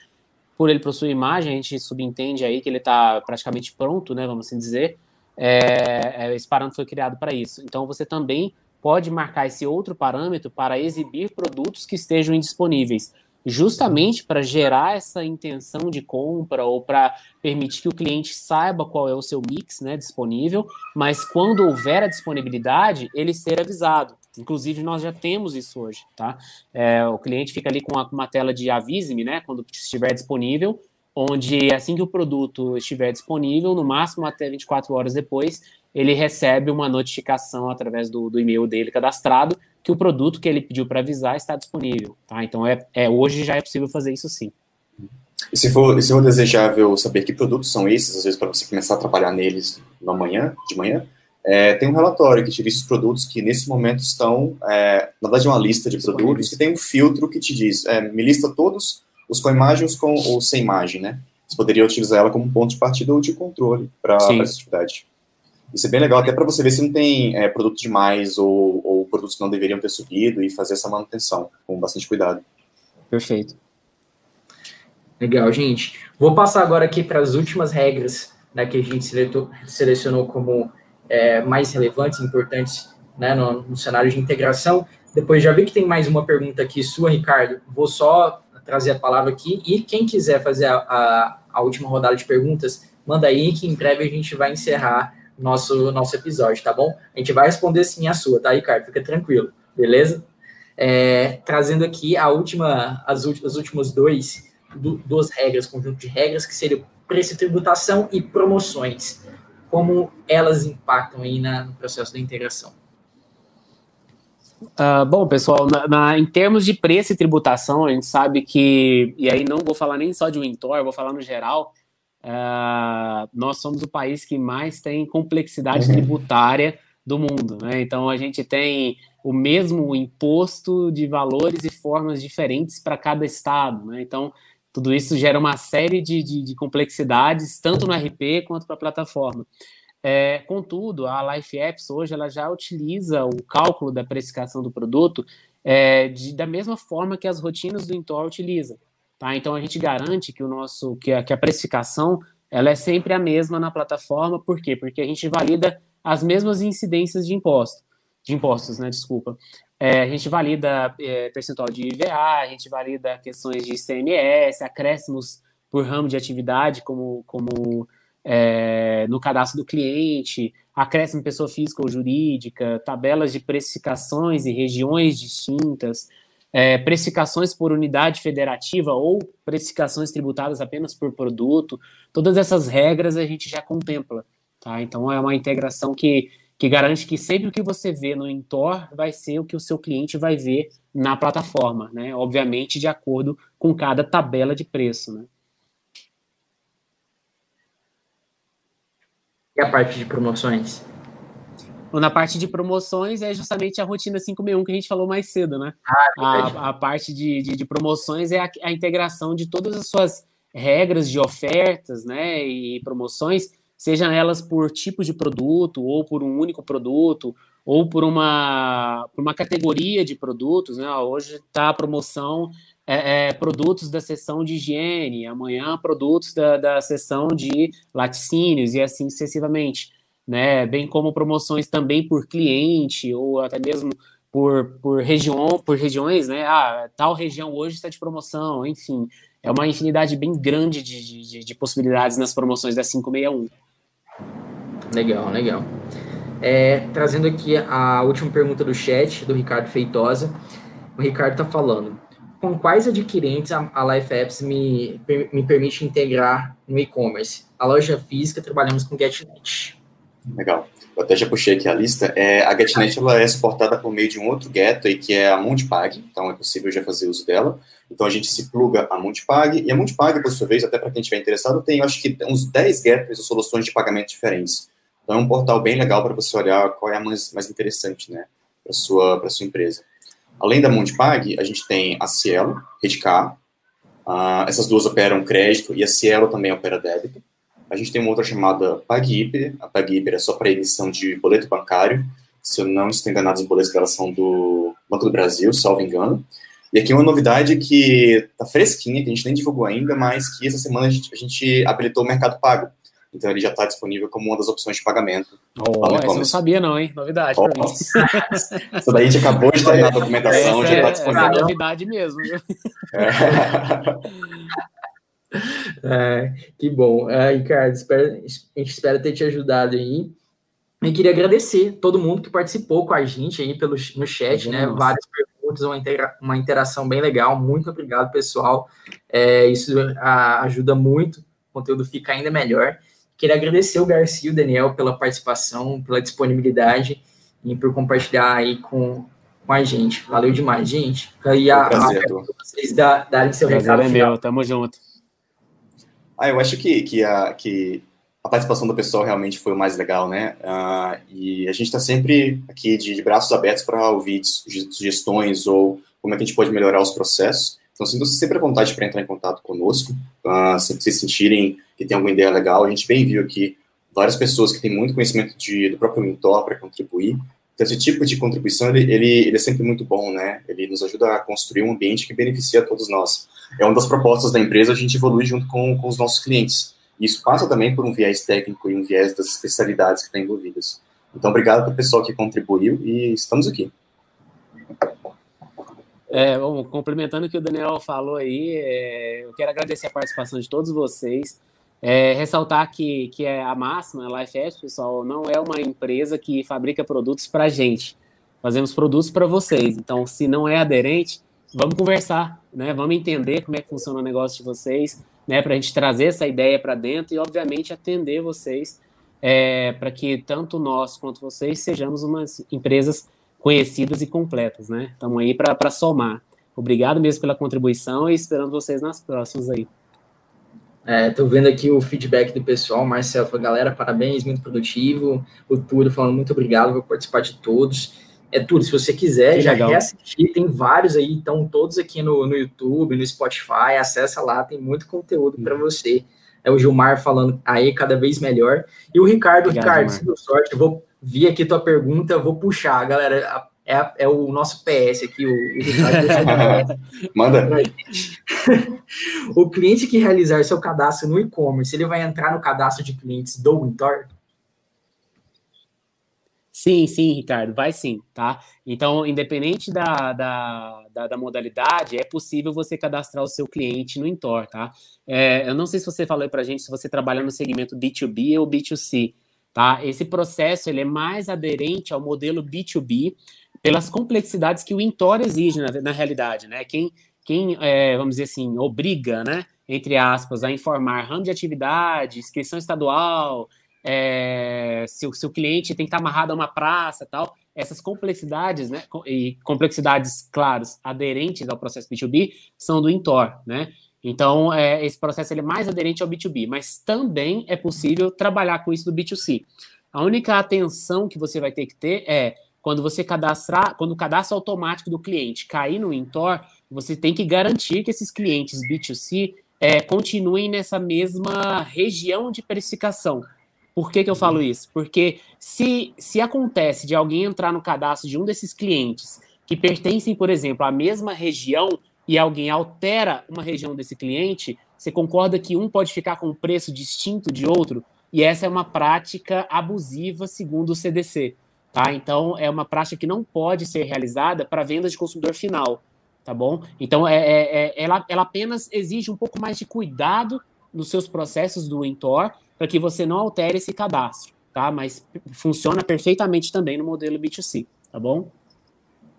por ele possuir imagem, a gente subentende aí que ele está praticamente pronto, né, vamos assim dizer. É, é, esse parâmetro foi criado para isso. Então, você também pode marcar esse outro parâmetro para exibir produtos que estejam indisponíveis, justamente para gerar essa intenção de compra ou para permitir que o cliente saiba qual é o seu mix né, disponível, mas quando houver a disponibilidade, ele ser avisado. Inclusive, nós já temos isso hoje, tá? É, o cliente fica ali com uma, tela de avise-me, né? Quando estiver disponível, onde assim que o produto estiver disponível, no máximo até 24 horas depois, ele recebe uma notificação através do, do e-mail dele cadastrado que o produto que ele pediu para avisar está disponível, tá? Então, é, é, hoje já é possível fazer isso sim. E se for, se for desejável saber que produtos são esses, às vezes para você começar a trabalhar neles na manhã, de manhã, é, tem um relatório que te diz os produtos que nesse momento estão, é, na verdade, uma lista de produtos que tem um filtro que te diz, é, me lista todos os com imagens com, ou sem imagem, né? Você poderia utilizar ela como ponto de partida ou de controle para essa atividade. Isso é bem legal, até para você ver se não tem é, produto demais ou, ou produtos que não deveriam ter subido e fazer essa manutenção com bastante cuidado. Perfeito. Legal, gente. Vou passar agora aqui para as últimas regras né, que a gente selecionou como é, mais relevantes, importantes né, no, no, cenário de integração. Depois já vi que tem mais uma pergunta aqui sua, Ricardo. Vou só trazer a palavra aqui e quem quiser fazer a, a, a última rodada de perguntas, manda aí que em breve a gente vai encerrar nosso nosso episódio, tá bom? A gente vai responder sim a sua, tá, Ricardo? Fica tranquilo, beleza? É, trazendo aqui a última, as, as últimas dois, do, duas regras, conjunto de regras, que seriam preço e tributação e promoções. Como elas impactam aí na, no processo da integração? Uh, bom, pessoal, na, na, em termos de preço e tributação, a gente sabe que, e aí não vou falar nem só de Wintor, vou falar no geral, uh, nós somos o país que mais tem complexidade uhum. tributária do mundo, né? Então a gente tem o mesmo imposto de valores e formas diferentes para cada estado, né? Então tudo isso gera uma série de, de, de complexidades, tanto no RP quanto para a plataforma. É, contudo, a Life Apps hoje ela já utiliza o cálculo da precificação do produto é, de, da mesma forma que as rotinas do Intor utilizam. Tá? Então a gente garante que o nosso que a, que a precificação ela é sempre a mesma na plataforma. Por quê? Porque a gente valida as mesmas incidências de imposto, de impostos, né? Desculpa. É, a gente valida é, percentual de IVA, a gente valida questões de ICMS, acréscimos por ramo de atividade, como, como é, no cadastro do cliente, acréscimo pessoa física ou jurídica, tabelas de precificações e regiões distintas, é, precificações por unidade federativa ou precificações tributadas apenas por produto, todas essas regras a gente já contempla. Tá? Então é uma integração que, que garante que sempre o que você vê no Intor vai ser o que o seu cliente vai ver na plataforma, né? obviamente de acordo com cada tabela de preço. Né? E a parte de promoções? Na parte de promoções é justamente a rotina 561 que a gente falou mais cedo, né? Ah, a, a, parte de, de, de promoções é a, a, integração de todas as suas regras de ofertas, né? E promoções, sejam elas por tipo de produto, ou por um único produto, ou por uma, por uma categoria de produtos, né? Hoje está a promoção é, é, produtos da seção de higiene, amanhã produtos da, da seção de laticínios e assim sucessivamente, né? Bem como promoções também por cliente ou até mesmo por, por região, por regiões, né? Ah, tal região hoje está de promoção, enfim, é uma infinidade bem grande de, de, de possibilidades nas promoções da 561. Legal, legal. É, trazendo aqui a última pergunta do chat, do Ricardo Feitosa. O Ricardo está falando: com quais adquirentes a, a Life Apps me, me permite integrar no e-commerce? A loja física, trabalhamos com GetNet. Legal. Eu até já puxei aqui a lista. É, a GetNet ela é suportada por meio de um outro gateway, que é a Mundpag, então é possível já fazer uso dela. Então a gente se pluga a Mundpag, e a Mundpag, por sua vez, até para quem estiver interessado, tem acho que uns 10 gateways ou soluções de pagamento diferentes. Então é um portal bem legal para você olhar qual é a mais, mais interessante né, para sua, sua empresa. Além da Mundpag, a gente tem a Cielo, Redcar, uh, essas duas operam crédito e a Cielo também opera débito. A gente tem uma outra chamada PagHiper, a PagHiper é só para emissão de boleto bancário, se eu não estou enganado, os boletos dela são do Banco do Brasil, salvo engano. E aqui uma novidade que está fresquinha, que a gente nem divulgou ainda, mas que essa semana a gente, a gente habilitou o Mercado Pago. Então ele já está disponível como uma das opções de pagamento. Oh, essa eu não sabia não, hein? Novidade oh, mim. Isso daí a gente acabou de terminar a documentação, essa já está disponível. Essa é novidade mesmo. É. [laughs] é, que bom. É, Ricardo, espero, a gente espera ter te ajudado aí. E queria agradecer todo mundo que participou com a gente aí pelo, no chat, né? Várias perguntas, uma, intera uma interação bem legal. Muito obrigado, pessoal. É, isso a, ajuda muito, o conteúdo fica ainda melhor. Queria agradecer o Garcia e o Daniel pela participação, pela disponibilidade e por compartilhar aí com, com a gente. Valeu demais, gente. E a, prazer, a, vocês da, darem seu prazer recado é meu, tamo junto. Ah, eu acho que, que, a, que a participação do pessoal realmente foi o mais legal, né? Uh, e a gente está sempre aqui de, de braços abertos para ouvir sugestões ou como é que a gente pode melhorar os processos. Então, sintam-se sempre à vontade para entrar em contato conosco, uh, se vocês sentirem que tem alguma ideia legal. A gente bem viu aqui várias pessoas que têm muito conhecimento de, do próprio mentor para contribuir. Então, esse tipo de contribuição, ele, ele, ele, é sempre muito bom, né? Ele nos ajuda a construir um ambiente que beneficia a todos nós. É uma das propostas da empresa a gente evoluir junto com, com os nossos clientes. Isso passa também por um viés técnico e um viés das especialidades que estão envolvidas. Então, obrigado para o pessoal que contribuiu e estamos aqui. É, bom, complementando o que o Daniel falou aí, é, eu quero agradecer a participação de todos vocês. É, ressaltar que, que é a máxima, a LifeS, pessoal, não é uma empresa que fabrica produtos para gente. Fazemos produtos para vocês. Então, se não é aderente, vamos conversar, né? Vamos entender como é que funciona o negócio de vocês, né? Para a gente trazer essa ideia para dentro e, obviamente, atender vocês é, para que tanto nós quanto vocês sejamos umas empresas conhecidas e completas, né? Estamos aí para somar. Obrigado mesmo pela contribuição e esperando vocês nas próximas aí. É, vendo aqui o feedback do pessoal. Marcelo galera, parabéns, muito produtivo. O Túlio falando, muito obrigado, vou participar de todos. É tudo, se você quiser, que já legal. reassistir, tem vários aí, estão todos aqui no, no YouTube, no Spotify, acessa lá, tem muito conteúdo para você. É o Gilmar falando aí cada vez melhor. E o Ricardo, Obrigado, Ricardo, se deu sorte, eu vou vir aqui tua pergunta, vou puxar, galera é, é o nosso PS aqui, o, o [laughs] Manda. [laughs] o cliente que realizar seu cadastro no e-commerce, ele vai entrar no cadastro de clientes do Wintor? Sim, sim, Ricardo, vai sim, tá? Então, independente da, da, da, da modalidade, é possível você cadastrar o seu cliente no Intor, tá? É, eu não sei se você falou para a gente se você trabalha no segmento B2B ou B2C, tá? Esse processo ele é mais aderente ao modelo B2B, pelas complexidades que o Intor exige na, na realidade, né? Quem, quem é, vamos dizer assim, obriga, né, entre aspas, a informar ramo de atividade, inscrição estadual, é, se, o, cliente tem que estar amarrado a uma praça tal, essas complexidades, né, e complexidades, claros, aderentes ao processo B2B, são do Intor, né? Então, é, esse processo ele é mais aderente ao B2B, mas também é possível trabalhar com isso do B2C. A única atenção que você vai ter que ter é quando você cadastrar, quando o cadastro automático do cliente cair no Intor, você tem que garantir que esses clientes B2C é, continuem nessa mesma região de precificação. Por que, que eu falo isso? Porque se, se acontece de alguém entrar no cadastro de um desses clientes que pertencem, por exemplo, à mesma região e alguém altera uma região desse cliente, você concorda que um pode ficar com um preço distinto de outro? E essa é uma prática abusiva, segundo o CDC. Tá? Então, é uma prática que não pode ser realizada para venda de consumidor final, tá bom? Então, é, é, é, ela, ela apenas exige um pouco mais de cuidado nos seus processos do Intor para que você não altere esse cadastro, tá? Mas funciona perfeitamente também no modelo B2C, tá bom?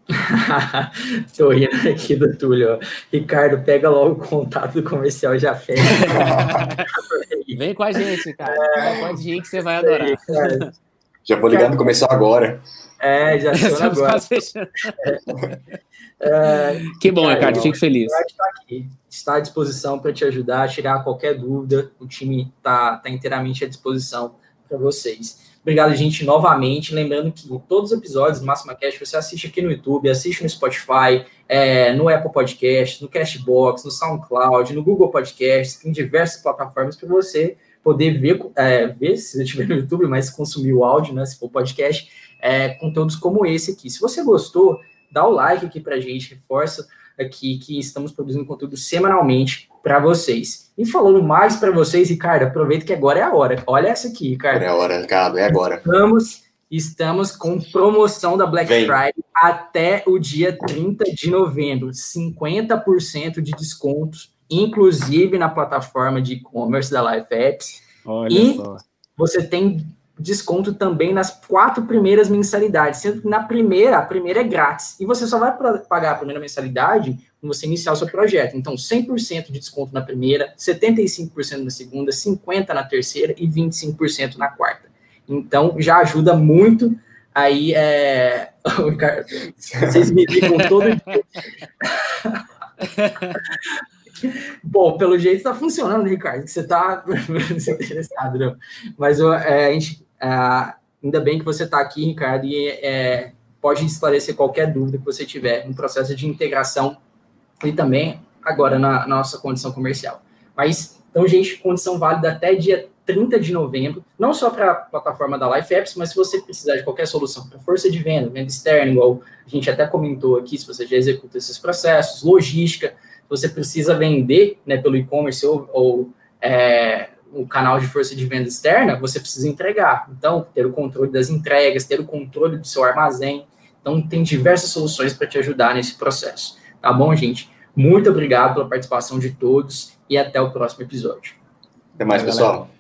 [laughs] Tô rindo aqui do Túlio. Ricardo, pega logo o contato do comercial já fez. [laughs] Vem com a gente, cara. É, Pode ir que você vai adorar. Já vou ligando, começou agora. É, já estou agora. É, que bom, Ricardo, fico feliz. Está aqui, está à disposição para te ajudar a tirar qualquer dúvida. O time está tá inteiramente à disposição para vocês. Obrigado, gente, novamente. Lembrando que todos os episódios do Máxima Cast você assiste aqui no YouTube, assiste no Spotify, é, no Apple Podcast, no Cashbox, no SoundCloud, no Google Podcast, em diversas plataformas para você poder ver, é, ver se você estiver no YouTube, mas consumir o áudio, né, se for podcast, é, conteúdos como esse aqui. Se você gostou, dá o like aqui para a gente, reforça aqui que estamos produzindo conteúdo semanalmente para vocês. E falando mais para vocês, Ricardo, aproveita que agora é a hora. Olha essa aqui, Ricardo. É a hora, Ricardo, é agora. Estamos, estamos com promoção da Black Vem. Friday até o dia 30 de novembro. 50% de descontos inclusive na plataforma de e-commerce da Life Apps. Olha e só. você tem desconto também nas quatro primeiras mensalidades, sendo que na primeira, a primeira é grátis, e você só vai pagar a primeira mensalidade quando você iniciar o seu projeto. Então, 100% de desconto na primeira, 75% na segunda, 50% na terceira e 25% na quarta. Então, já ajuda muito aí, é... [laughs] vocês me ligam todo dia. [laughs] Bom, pelo jeito está funcionando, Ricardo, que você está [laughs] interessado, não? Mas é, a gente, é, ainda bem que você está aqui, Ricardo, e é, pode esclarecer qualquer dúvida que você tiver no processo de integração e também agora na, na nossa condição comercial. Mas, então, gente, condição válida até dia 30 de novembro, não só para a plataforma da Life Apps, mas se você precisar de qualquer solução para força de venda, venda externa, igual a gente até comentou aqui, se você já executa esses processos, logística, se você precisa vender né, pelo e-commerce ou, ou é, o canal de força de venda externa, você precisa entregar. Então, ter o controle das entregas, ter o controle do seu armazém. Então, tem diversas soluções para te ajudar nesse processo. Tá bom, gente? Muito obrigado pela participação de todos e até o próximo episódio. Até mais, pessoal.